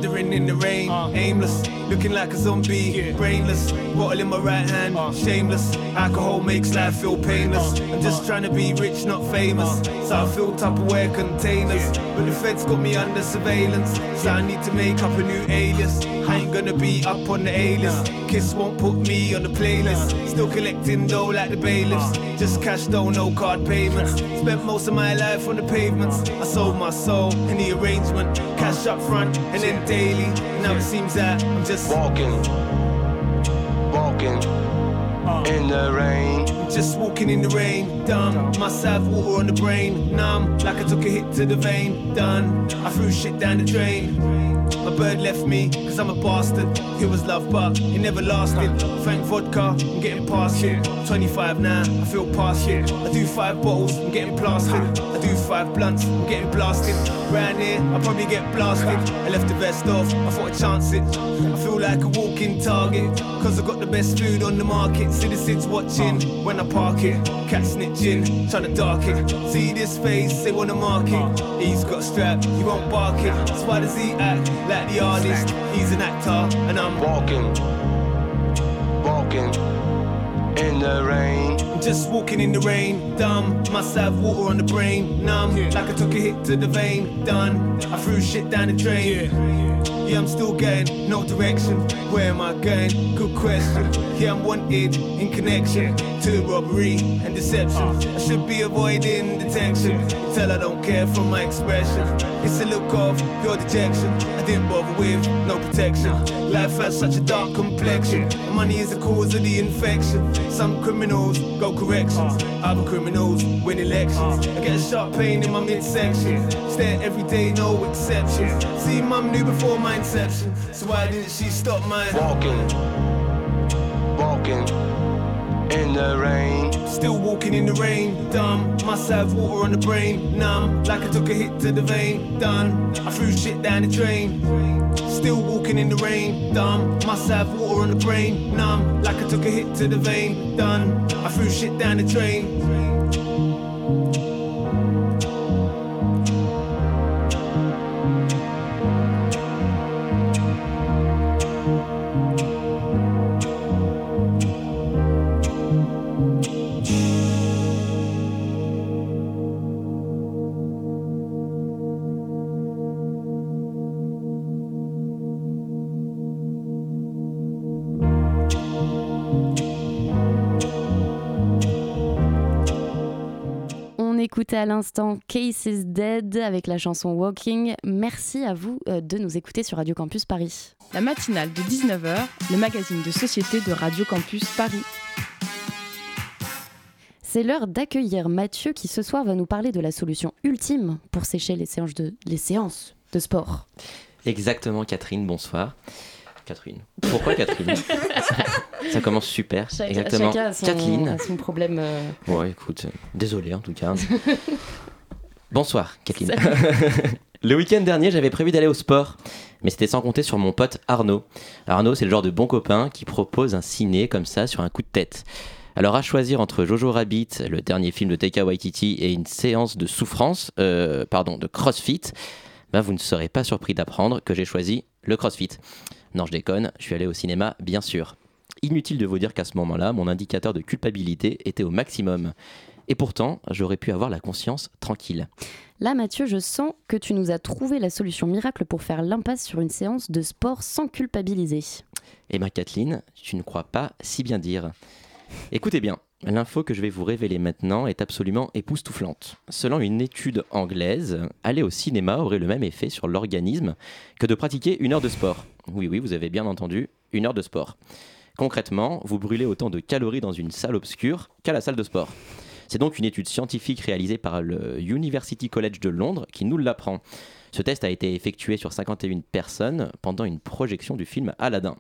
Wandering in the rain, aimless, looking like a zombie, brainless. Bottle in my right hand, uh, shameless. Alcohol makes life feel painless. Uh, I'm just trying to be rich, not famous. Uh. So I fill Tupperware containers, but the feds got me under surveillance. So I need to make up a new alias. I ain't gonna be up on the A-list. Kiss won't put me on the playlist. Still collecting dough like the bailiffs. Just cash dough, no card payments. Spent most of my life on the pavements. I sold my soul in the arrangement. Cash up front and then daily. Now it seems that I'm just walking, walking uh. in the rain. Just walking in the rain, dumb. Must have water on the brain, numb. Like I took a hit to the vein, done. I threw shit down the drain. My bird left me, cause I'm a bastard. It was love, but it never lasted. Thank vodka, I'm getting past it. 25 now, I feel past it. I do five bottles, I'm getting plastered. I do five blunts, I'm getting blasted. Round here, I'll probably get blasted. I left the vest off, I thought I'd chance it. I feel like a walking target. Cause I got the best food on the market. Citizens watching when I park it. Cat snitching, trying to dark it. See this face, they wanna mark it. He's got a strap, he won't bark it. Does he act like the artist? He's an actor, and I'm walking, walking in the rain. Just walking in the rain, dumb. Must have water on the brain, numb. Like I took a hit to the vein, done. I threw shit down the drain. Yeah, I'm still getting no direction. Where am I going? Good question. Yeah, I'm wanted in connection to robbery and deception. Uh. I should be avoiding detection. Tell I don't care from my expression. It's a look of pure dejection. I didn't bother with no protection. Life has such a dark complexion. Money is the cause of the infection. Some criminals go corrections. Other criminals win elections. I get a sharp pain in my midsection. Stare every day, no exception. See, mum knew before my inception. So why didn't she stop mine? Walking, walking in the rain. Still walking in the rain, dumb. Must have water on the brain, numb. Like I took a hit to the vein, done. I threw shit down the drain. Still walking in the rain, dumb. Must have water on the brain, numb. Like I took a hit to the vein, done. I threw shit down the drain. À l'instant Case is Dead avec la chanson Walking. Merci à vous euh, de nous écouter sur Radio Campus Paris. La matinale de 19h, le magazine de société de Radio Campus Paris. C'est l'heure d'accueillir Mathieu qui ce soir va nous parler de la solution ultime pour sécher les séances de, les séances de sport. Exactement Catherine, bonsoir. Catherine. Pourquoi Catherine Ça commence super. Exactement. Chacun a son, Kathleen. a son problème. euh, Ouais, écoute, désolé en tout cas. Bonsoir, Kathleen. le week-end dernier, j'avais prévu d'aller au sport, mais c'était sans compter sur mon pote Arnaud. Arnaud, c'est le genre de bon copain qui propose un ciné comme ça sur un coup de tête. Alors à choisir entre Jojo Rabbit, le dernier film de Taika Waititi, et une séance de souffrance, euh, pardon, de CrossFit, ben vous ne serez pas surpris d'apprendre que j'ai choisi le CrossFit. Non, je déconne, je suis allé au cinéma, bien sûr. Inutile de vous dire qu'à ce moment-là, mon indicateur de culpabilité était au maximum. Et pourtant, j'aurais pu avoir la conscience tranquille. Là, Mathieu, je sens que tu nous as trouvé la solution miracle pour faire l'impasse sur une séance de sport sans culpabiliser. Et ma Kathleen, tu ne crois pas si bien dire. Écoutez bien, l'info que je vais vous révéler maintenant est absolument époustouflante. Selon une étude anglaise, aller au cinéma aurait le même effet sur l'organisme que de pratiquer une heure de sport. Oui, oui, vous avez bien entendu, une heure de sport. Concrètement, vous brûlez autant de calories dans une salle obscure qu'à la salle de sport. C'est donc une étude scientifique réalisée par le University College de Londres qui nous l'apprend. Ce test a été effectué sur 51 personnes pendant une projection du film Aladdin.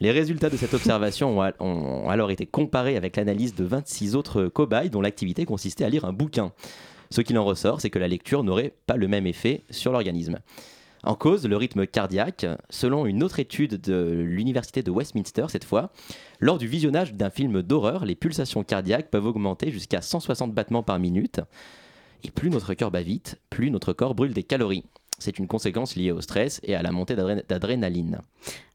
Les résultats de cette observation ont, al- ont alors été comparés avec l'analyse de 26 autres cobayes dont l'activité consistait à lire un bouquin. Ce qu'il en ressort, c'est que la lecture n'aurait pas le même effet sur l'organisme. En cause, le rythme cardiaque, selon une autre étude de l'université de Westminster cette fois, lors du visionnage d'un film d'horreur, les pulsations cardiaques peuvent augmenter jusqu'à 160 battements par minute. Et plus notre cœur bat vite, plus notre corps brûle des calories. C'est une conséquence liée au stress et à la montée d'adré- d'adrénaline.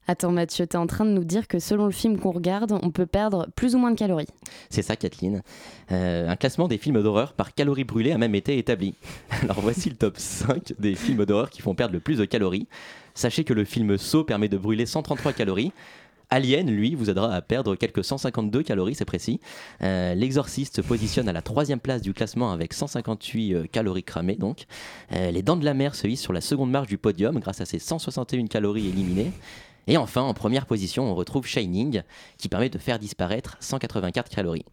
Attends, Mathieu, t'es en train de nous dire que selon le film qu'on regarde, on peut perdre plus ou moins de calories. C'est ça, Kathleen. Euh, un classement des films d'horreur par calories brûlées a même été établi. Alors voici le top 5 des films d'horreur qui font perdre le plus de calories. Sachez que le film Saw permet de brûler 133 calories. Alien, lui, vous aidera à perdre quelques 152 calories, c'est précis. Euh, L'Exorciste se positionne à la troisième place du classement avec 158 euh, calories cramées, donc. Euh, les Dents de la Mer se hissent sur la seconde marche du podium grâce à ses 161 calories éliminées. Et enfin, en première position, on retrouve Shining, qui permet de faire disparaître 184 calories.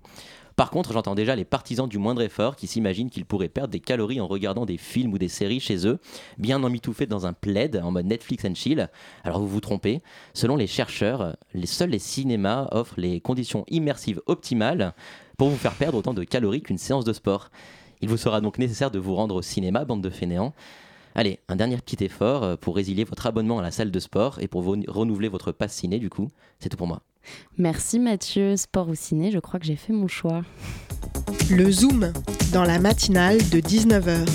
Par contre, j'entends déjà les partisans du moindre effort qui s'imaginent qu'ils pourraient perdre des calories en regardant des films ou des séries chez eux, bien emmitouflés dans un plaid en mode Netflix and chill. Alors vous vous trompez, selon les chercheurs, seuls les cinémas offrent les conditions immersives optimales pour vous faire perdre autant de calories qu'une séance de sport. Il vous sera donc nécessaire de vous rendre au cinéma, bande de fainéants. Allez, un dernier petit effort euh, pour résilier votre abonnement à la salle de sport et pour renouveler votre passe ciné du coup. C'est tout pour moi. Merci Mathieu. Sport ou ciné, je crois que j'ai fait mon choix. Le Zoom, dans la matinale de 19h.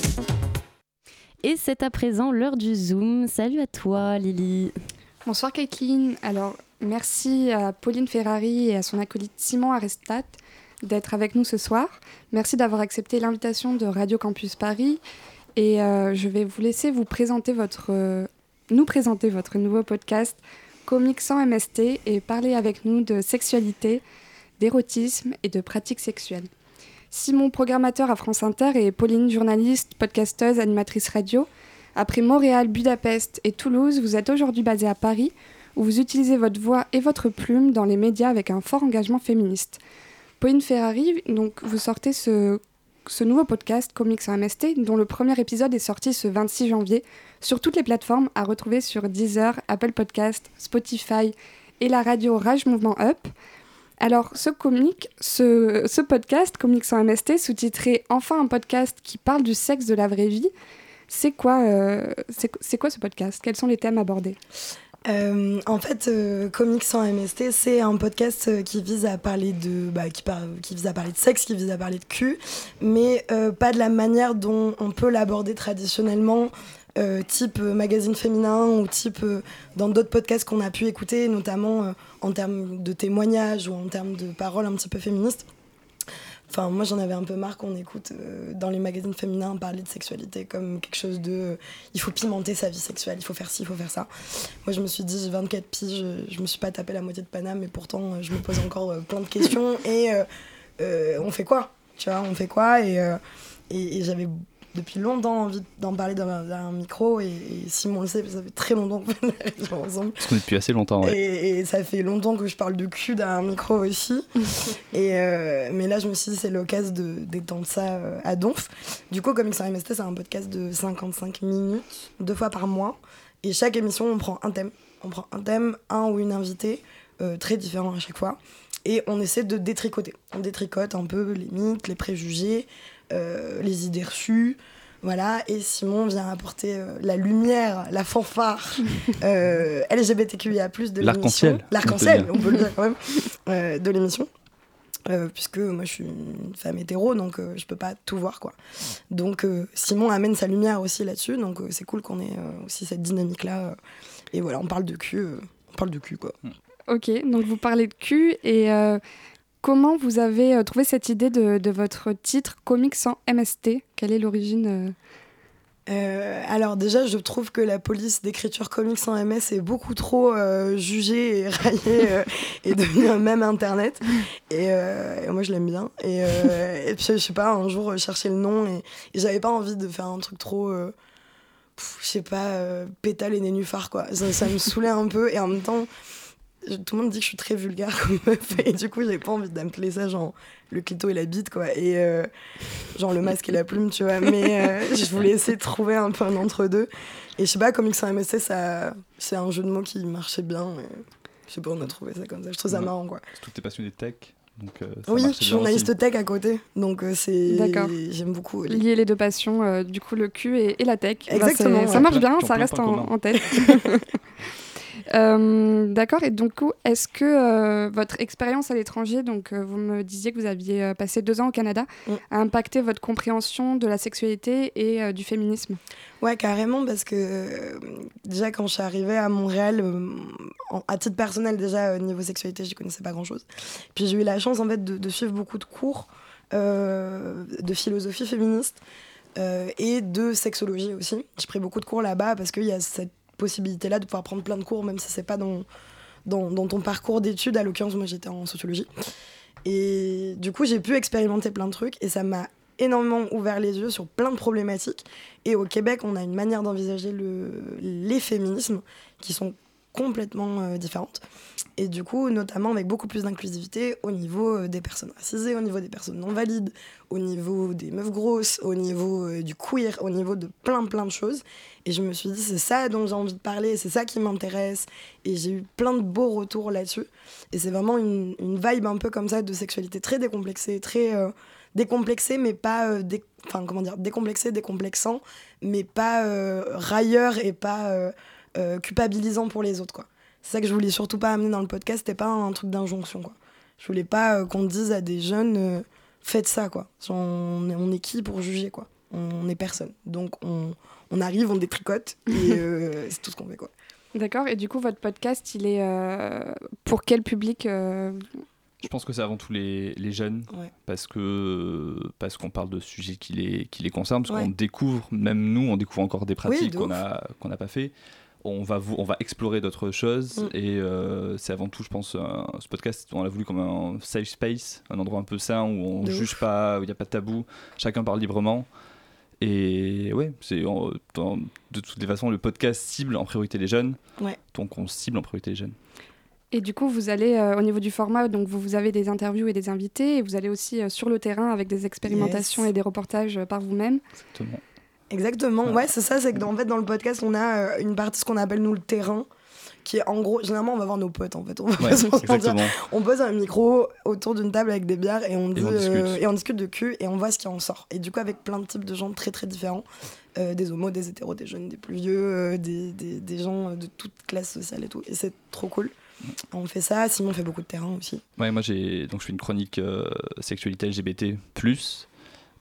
Et c'est à présent l'heure du Zoom. Salut à toi Lily. Bonsoir Kathleen. Alors, merci à Pauline Ferrari et à son acolyte Simon Arestat d'être avec nous ce soir. Merci d'avoir accepté l'invitation de Radio Campus Paris. Et euh, je vais vous laisser vous présenter votre, euh, nous présenter votre nouveau podcast Comics sans MST et parler avec nous de sexualité, d'érotisme et de pratiques sexuelles. Simon, programmateur à France Inter, et Pauline, journaliste, podcasteuse, animatrice radio. Après Montréal, Budapest et Toulouse, vous êtes aujourd'hui basé à Paris, où vous utilisez votre voix et votre plume dans les médias avec un fort engagement féministe. Pauline Ferrari, donc vous sortez ce, ce nouveau podcast Comics en MST, dont le premier épisode est sorti ce 26 janvier sur toutes les plateformes à retrouver sur Deezer, Apple Podcast, Spotify et la radio Rage Mouvement Up. Alors, ce comic, ce, ce podcast, Comics en MST, sous-titré Enfin un podcast qui parle du sexe de la vraie vie, c'est quoi, euh, quoi ce podcast? Quels sont les thèmes abordés? Euh, en fait, euh, Comics sans MST, c'est un podcast euh, qui vise à parler de, bah, qui, par- qui vise à parler de sexe, qui vise à parler de cul, mais pas de la manière dont on peut l'aborder traditionnellement, euh, type euh, magazine féminin ou type euh, dans d'autres podcasts qu'on a pu écouter, notamment en termes de témoignages ou en termes de paroles un petit peu féministes. Enfin, moi, j'en avais un peu marre qu'on écoute dans les magazines féminins parler de sexualité comme quelque chose de. il faut pimenter sa vie sexuelle, il faut faire ci, il faut faire ça. Moi, je me suis dit, j'ai 24 piges, je, je me suis pas tapé la moitié de Paname, mais pourtant, je me pose encore plein de questions. Et on fait quoi? Tu vois, on fait quoi? Et, et, et j'avais depuis longtemps envie d'en parler dans un, dans un micro. Et, et Simon le sait, ça fait très longtemps qu'on fait la région ensemble. Parce qu'on est depuis assez longtemps, ouais. Et, et ça fait longtemps que je parle de cul dans un micro aussi. et euh, mais là, je me suis dit, c'est l'occasion de- d'étendre ça euh, à Donf. Du coup, Comics sans MST, c'est un podcast de 55 minutes, deux fois par mois. Et chaque émission, on prend un thème. On prend un thème, un ou une invitée, euh, très différent à chaque fois. Et on essaie de détricoter. On détricote un peu les mythes, les préjugés, euh, les idées reçues. Voilà, et Simon vient apporter euh, la lumière, la fanfare euh, LGBTQIA, de l'émission. L'arc-en-ciel, on peut L'arc-en-ciel, on peut le dire quand même, euh, de l'émission. Euh, puisque moi je suis une femme hétéro, donc euh, je peux pas tout voir quoi. Donc euh, Simon amène sa lumière aussi là-dessus, donc euh, c'est cool qu'on ait euh, aussi cette dynamique-là. euh, et voilà, on parle de cul, euh, on parle de cul quoi. Ok, donc vous parlez de cul et euh, comment vous avez euh, trouvé cette idée de, de votre titre Comics sans MST Quelle est l'origine euh? Euh, alors déjà, je trouve que la police d'écriture comics sans MS est beaucoup trop euh, jugée et raillée euh, et devenue même internet. Et, et moi, je l'aime bien. Et, et puis, je sais pas, un jour, chercher le nom et, et j'avais pas envie de faire un truc trop, je sais pas, pétale et nénuphar quoi. Ça, ça me saoulait un peu et en même temps. Tout le monde dit que je suis très vulgaire comme meuf et du coup j'avais pas envie d'appeler ça genre le clito et la bite quoi et euh, genre le masque et la plume tu vois mais euh, je voulais essayer de trouver un peu un entre deux et je sais pas comics sans MSC ça c'est un jeu de mots qui marchait bien et je sais pas on a trouvé ça comme ça je trouve ça Ouais. marrant quoi Surtout que t'es passionné de tech. Donc, euh, oui je suis journaliste aussi. tech à côté donc euh, c'est D'accord. j'aime beaucoup les- Lier les deux passions, euh, du coup le cul et, et la tech. Bah, Exactement, ouais. ça marche bien, ça reste en, en tête. Euh, D'accord, et donc est-ce que euh, votre expérience à l'étranger, donc euh, vous me disiez que vous aviez passé deux ans au Canada, Mm. a impacté votre compréhension de la sexualité et du féminisme? Ouais, carrément, parce que déjà quand je suis arrivée à Montréal, en- à titre personnel, déjà euh, niveau sexualité, je connaissais pas grand chose. Puis j'ai eu la chance en fait de, de suivre beaucoup de cours euh, de philosophie féministe euh, et de sexologie aussi. J'ai pris beaucoup de cours là-bas parce qu'il y a cette possibilité-là de pouvoir prendre plein de cours, même si c'est pas dans, dans, dans ton parcours d'études. À l'occurrence, moi j'étais en sociologie. Et du coup, j'ai pu expérimenter plein de trucs et ça m'a énormément ouvert les yeux sur plein de problématiques. Et au Québec, on a une manière d'envisager le, les féminismes qui sont complètement euh, différentes. Et du coup, notamment avec beaucoup plus d'inclusivité au niveau euh, des personnes racisées, au niveau des personnes non valides, au niveau des meufs grosses, au niveau euh, du queer, au niveau de plein plein de choses. Et je me suis dit, c'est ça dont j'ai envie de parler, c'est ça qui m'intéresse. Et j'ai eu plein de beaux retours là-dessus. Et c'est vraiment une, une vibe un peu comme ça de sexualité très décomplexée, très, euh, décomplexé, mais pas enfin comment dire, décomplexé, décomplexant, mais pas railleur et pas culpabilisant pour les autres quoi. C'est ça que je voulais surtout pas amener dans le podcast, c'était pas un truc d'injonction quoi. Je voulais pas qu'on dise à des jeunes faites ça quoi. On, on est qui pour juger quoi? On est personne. Donc on, on arrive, on détricote et c'est tout ce qu'on fait quoi. D'accord. Et du coup, votre podcast, il est euh, pour quel public euh? Je pense que c'est avant tout les, les jeunes, parce que parce qu'on parle de sujets qui les, qui les concernent, parce qu'on découvre, même nous, on découvre encore des pratiques qu'on n'a qu'on n'a pas fait. On va, on va explorer d'autres choses mm. et euh, c'est avant tout, je pense, ce podcast, on l'a voulu comme un safe space, un endroit un peu sain où on ne juge pas, où il n'y a pas de tabou, chacun parle librement. Et ouais, c'est de toutes les façons, le podcast cible en priorité les jeunes. Ouais. Donc on cible en priorité les jeunes. Et du coup, vous allez euh, au niveau du format, donc vous, vous, avez des interviews et des invités, et vous allez aussi euh, sur le terrain avec des expérimentations et des reportages par vous-même. Exactement. Exactement. Ouais, c'est ça. C'est que en fait, dans le podcast, on a une partie ce qu'on appelle nous le terrain qui est en gros, généralement on va voir nos potes en fait. On, on pose un micro autour d'une table avec des bières et on, dit, euh, et on, discute. de cul et on voit ce qui en sort. Et du coup, avec plein de types de gens très très différents euh, des homos, des hétéros, des jeunes, des plus vieux, euh, des, des, des, gens de toute classe sociale et tout. Et c'est trop cool. On fait ça, Simon fait beaucoup de terrain aussi. Ouais, moi j'ai donc je fais une chronique sexualité LGBT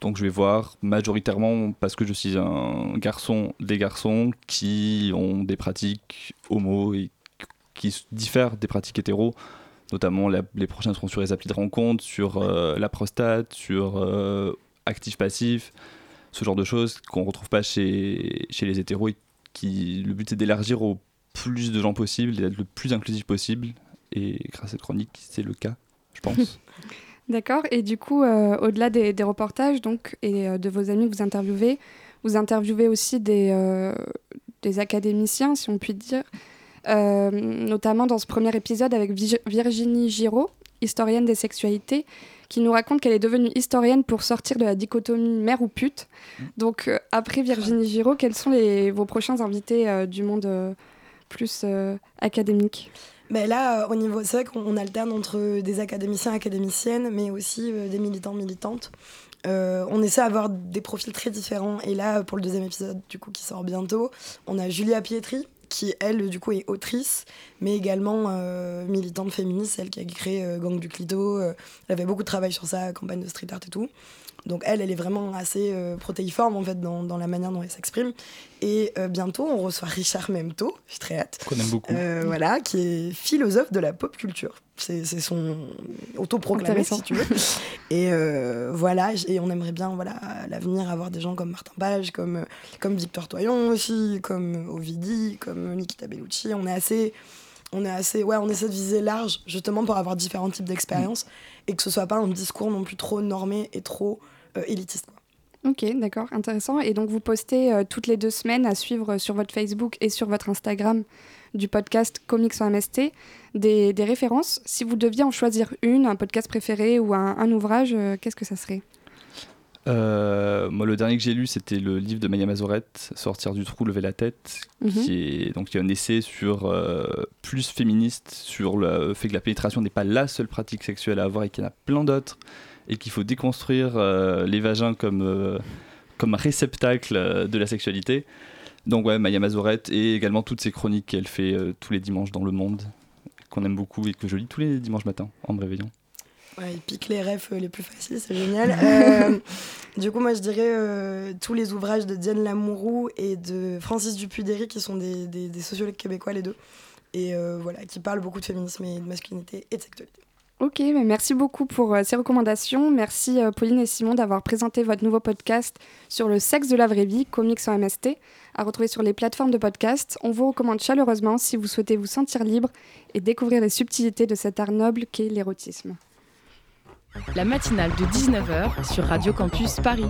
donc je vais voir majoritairement parce que je suis un garçon, des garçons qui ont des pratiques homo et qui diffèrent des pratiques hétéros. Notamment les prochaines seront sur les applis de rencontre, sur euh, la prostate, sur euh, actif-passif, ce genre de choses qu'on ne retrouve pas chez, chez les hétéros. qui, le but c'est d'élargir au plus de gens possible, d'être le plus inclusif possible. Et grâce à cette chronique, c'est le cas, je pense. D'accord. Et du coup, euh, au-delà des, reportages donc, et euh, de vos amis que vous interviewez, vous interviewez aussi des, euh, des académiciens, si on peut dire, notamment dans ce premier épisode avec Virginie Giraud, historienne des sexualités, qui nous raconte qu'elle est devenue historienne pour sortir de la dichotomie mère ou pute. Donc, après Virginie Giraud, quels sont vos prochains invités du monde plus académique? Mais là, euh, au niveau, c'est vrai qu'on alterne entre des académiciens, académiciennes, mais aussi euh, des militants, militantes. Euh, on essaie d'avoir des profils très différents. Et là, pour le deuxième épisode, du coup, qui sort bientôt, on a Julia Pietri, qui elle, du coup, est autrice, mais également militante féministe, celle qui a créé Gang du Clito. elle avait beaucoup de travail sur ça, campagne de street art et tout. Donc elle, elle est vraiment assez euh, protéiforme en fait dans, dans, la manière dont elle s'exprime. Et euh, bientôt, on reçoit Richard Memto, j'ai très hâte. Qu'on aime beaucoup. Euh, voilà, qui est philosophe de la pop culture. C'est son autoproclamé, si tu veux. et voilà, et on aimerait bien, voilà, à l'avenir, avoir des gens comme Martin Page, comme, comme Victor Toyon aussi, comme Ovidi, comme Nikita Bellucci. On est assez on est assez ouais on essaie de viser large justement pour avoir différents types d'expériences et que ce soit pas un discours non plus trop normé et trop euh, élitiste. Ok, d'accord, intéressant. Et donc vous postez euh, toutes les deux semaines à suivre sur votre Facebook et sur votre Instagram du podcast Comics MST des, des, références. Si vous deviez en choisir une, un podcast préféré ou un, ouvrage, euh, qu'est-ce que ça serait? Moi, le dernier que j'ai lu, c'était le livre de Maya Mazorette, Sortir du trou, lever la tête, mhm. qui est donc y a un essai sur plus féministe, sur le fait que la pénétration n'est pas la seule pratique sexuelle à avoir et qu'il y en a plein d'autres et qu'il faut déconstruire euh, les vagins comme, euh, comme réceptacle euh, de la sexualité. Donc ouais, Maya Mazorette et également toutes ces chroniques qu'elle fait tous les dimanches dans le monde, qu'on aime beaucoup et que je lis tous les dimanches matins en me réveillant. Ouais, il pique les refs les plus faciles, c'est génial. du coup, moi, je dirais tous les ouvrages de Diane Lamourou et de Francis Dupuy-Derry, qui sont des, des, des, sociologues québécois, les deux, et voilà, qui parlent beaucoup de féminisme et de masculinité et de sexualité. Ok, mais merci beaucoup pour euh, ces recommandations. Merci euh, Pauline et Simon d'avoir présenté votre nouveau podcast sur le sexe de la vraie vie, comics en MST, à retrouver sur les plateformes de podcast. On vous recommande chaleureusement si vous souhaitez vous sentir libre et découvrir les subtilités de cet art noble qu'est l'érotisme. La matinale de 19h sur Radio Campus Paris.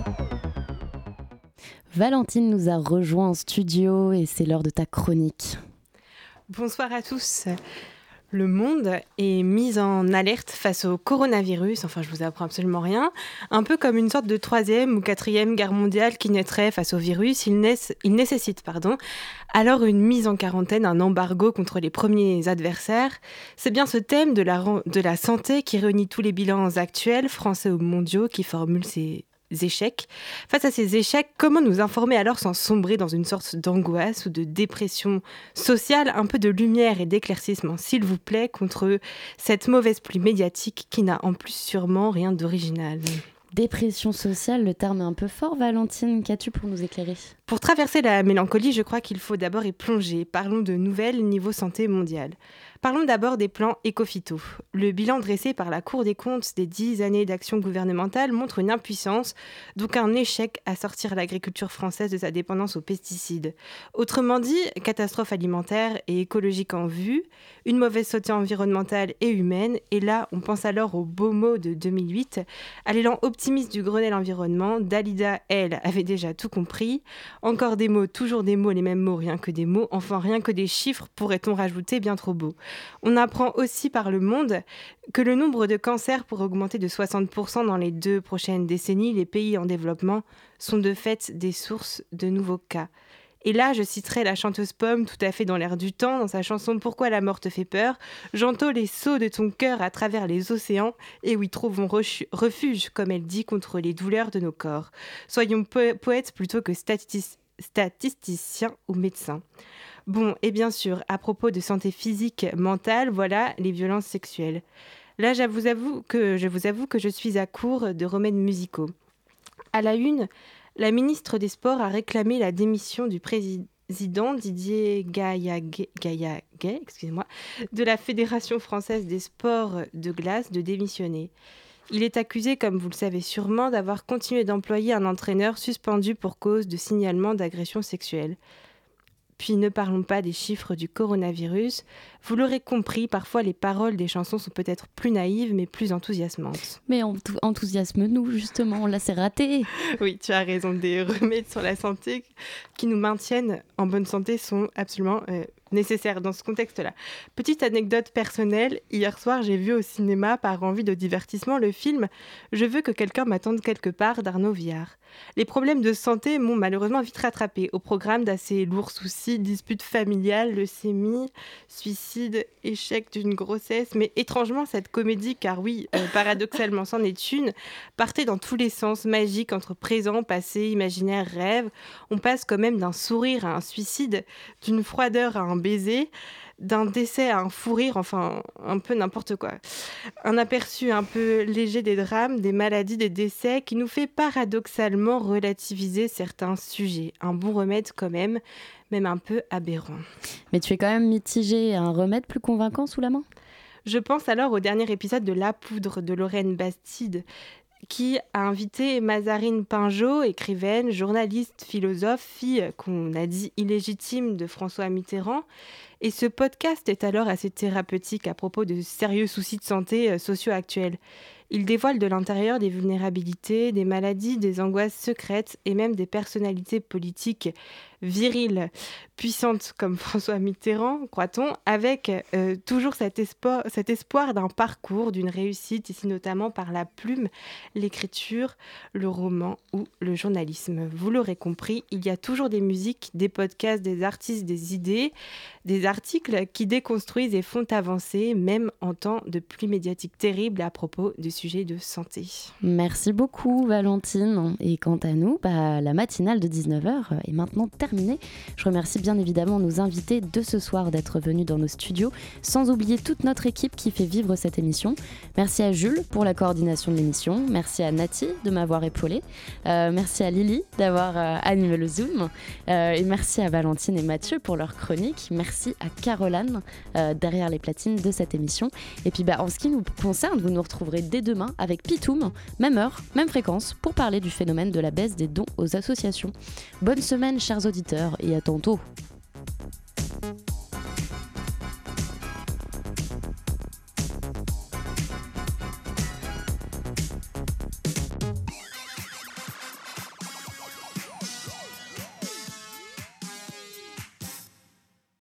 Valentine nous a rejoint en studio et c'est l'heure de ta chronique. Bonsoir à tous. Le monde est mis en alerte face au coronavirus, enfin je vous apprends absolument rien, un peu comme une sorte de troisième ou quatrième guerre mondiale qui naîtrait face au virus, il, nécessite pardon, alors une mise en quarantaine, un embargo contre les premiers adversaires. C'est bien ce thème de la, de la santé qui réunit tous les bilans actuels, français ou mondiaux, qui formule ces échecs. Face à ces échecs, comment nous informer alors sans sombrer dans une sorte d'angoisse ou de dépression sociale? Un peu de lumière et d'éclaircissement, s'il vous plaît, contre cette mauvaise pluie médiatique qui n'a en plus sûrement rien d'original. Dépression sociale, le terme est un peu fort, Valentine. Qu'as-tu pour nous éclairer? Pour traverser la mélancolie, je crois qu'il faut d'abord y plonger. Parlons de nouvelles niveau santé mondiale. Parlons d'abord des plans éco-phyto. Le bilan dressé par la Cour des comptes des dix années d'action gouvernementale montre une impuissance, donc un échec à sortir l'agriculture française de sa dépendance aux pesticides. Autrement dit, catastrophe alimentaire et écologique en vue, une mauvaise santé environnementale et humaine, et là on pense alors au beau mot de 2008, à l'élan optimiste du Grenelle environnement, Dalida, elle, avait déjà tout compris. Encore des mots, toujours des mots, les mêmes mots, rien que des mots, enfin rien que des chiffres, pourrait-on rajouter, bien trop beau. On apprend aussi par le monde que le nombre de cancers pourrait augmenter de 60% dans les deux prochaines décennies. Les pays en développement sont de fait des sources de nouveaux cas. Et là, je citerai la chanteuse Pomme, tout à fait dans l'air du temps, dans sa chanson Pourquoi la mort te fait peur. J'entends les sauts de ton cœur à travers les océans, et oui, trouvons refuge, comme elle dit, contre les douleurs de nos corps. Soyons poètes plutôt que statisticiens ou médecins. Bon, et bien sûr, à propos de santé physique, mentale, voilà les violences sexuelles. Là, je vous avoue que je, vous avoue que je suis à court de remèdes musicaux. À la une, la ministre des Sports a réclamé la démission du président Didier Gaillaguet, excusez-moi, de la Fédération française des sports de glace de démissionner. Il est accusé, comme vous le savez sûrement, d'avoir continué d'employer un entraîneur suspendu pour cause de signalement d'agression sexuelle. Puis ne parlons pas des chiffres du coronavirus. Vous l'aurez compris, parfois les paroles des chansons sont peut-être plus naïves mais plus enthousiasmantes. Mais enthousiasme-nous justement, là c'est raté. oui, tu as raison, des remèdes sur la santé qui nous maintiennent en bonne santé sont absolument euh, nécessaire dans ce contexte-là. Petite anecdote personnelle, hier soir j'ai vu au cinéma par envie de divertissement le film Je veux que quelqu'un m'attende quelque part d'Arnaud Viard. Les problèmes de santé m'ont malheureusement vite rattrapé au programme d'assez lourds soucis, disputes familiales, leucémie, suicide, échec d'une grossesse, mais étrangement cette comédie, car oui, euh, paradoxalement c'en est une, partait dans tous les sens magiques entre présent, passé, imaginaire, rêve. On passe quand même d'un sourire à un suicide, d'une froideur à un baiser, d'un décès à un fou rire, enfin un peu n'importe quoi. Un aperçu un peu léger des drames, des maladies, des décès qui nous fait paradoxalement relativiser certains sujets. Un bon remède quand même, même un peu aberrant. Mais tu es quand même mitigé, un remède plus convaincant sous la main? Je pense alors au dernier épisode de La Poudre de Lorraine Bastide, qui a invité Mazarine Pinjot, écrivaine, journaliste, philosophe, fille qu'on a dit illégitime de François Mitterrand. Et ce podcast est alors assez thérapeutique à propos de sérieux soucis de santé euh, sociaux actuels. Il dévoile de l'intérieur des vulnérabilités, des maladies, des angoisses secrètes et même des personnalités politiques viriles, puissantes comme François Mitterrand, croit-on, avec euh, toujours cet espoir, cet espoir d'un parcours, d'une réussite, ici notamment par la plume, l'écriture, le roman ou le journalisme. Vous l'aurez compris, il y a toujours des musiques, des podcasts, des artistes, des idées, des articles qui déconstruisent et font avancer, même en temps de pluie médiatique terrible à propos du sujet de santé. Merci beaucoup Valentine. Et quant à nous, bah, la matinale de 19h est maintenant terminée. Je remercie bien évidemment nos invités de ce soir d'être venus dans nos studios, sans oublier toute notre équipe qui fait vivre cette émission. Merci à Jules pour la coordination de l'émission. Merci à Nati de m'avoir épaulé. Euh, merci à Lily d'avoir euh, animé le Zoom. Euh, et merci à Valentine et Mathieu pour leur chronique. Merci à Caroline euh, derrière les platines de cette émission. Et puis bah, en ce qui nous concerne, vous nous retrouverez dès demain avec Pitoum, même heure, même fréquence, pour parler du phénomène de la baisse des dons aux associations. Bonne semaine chers et à tantôt.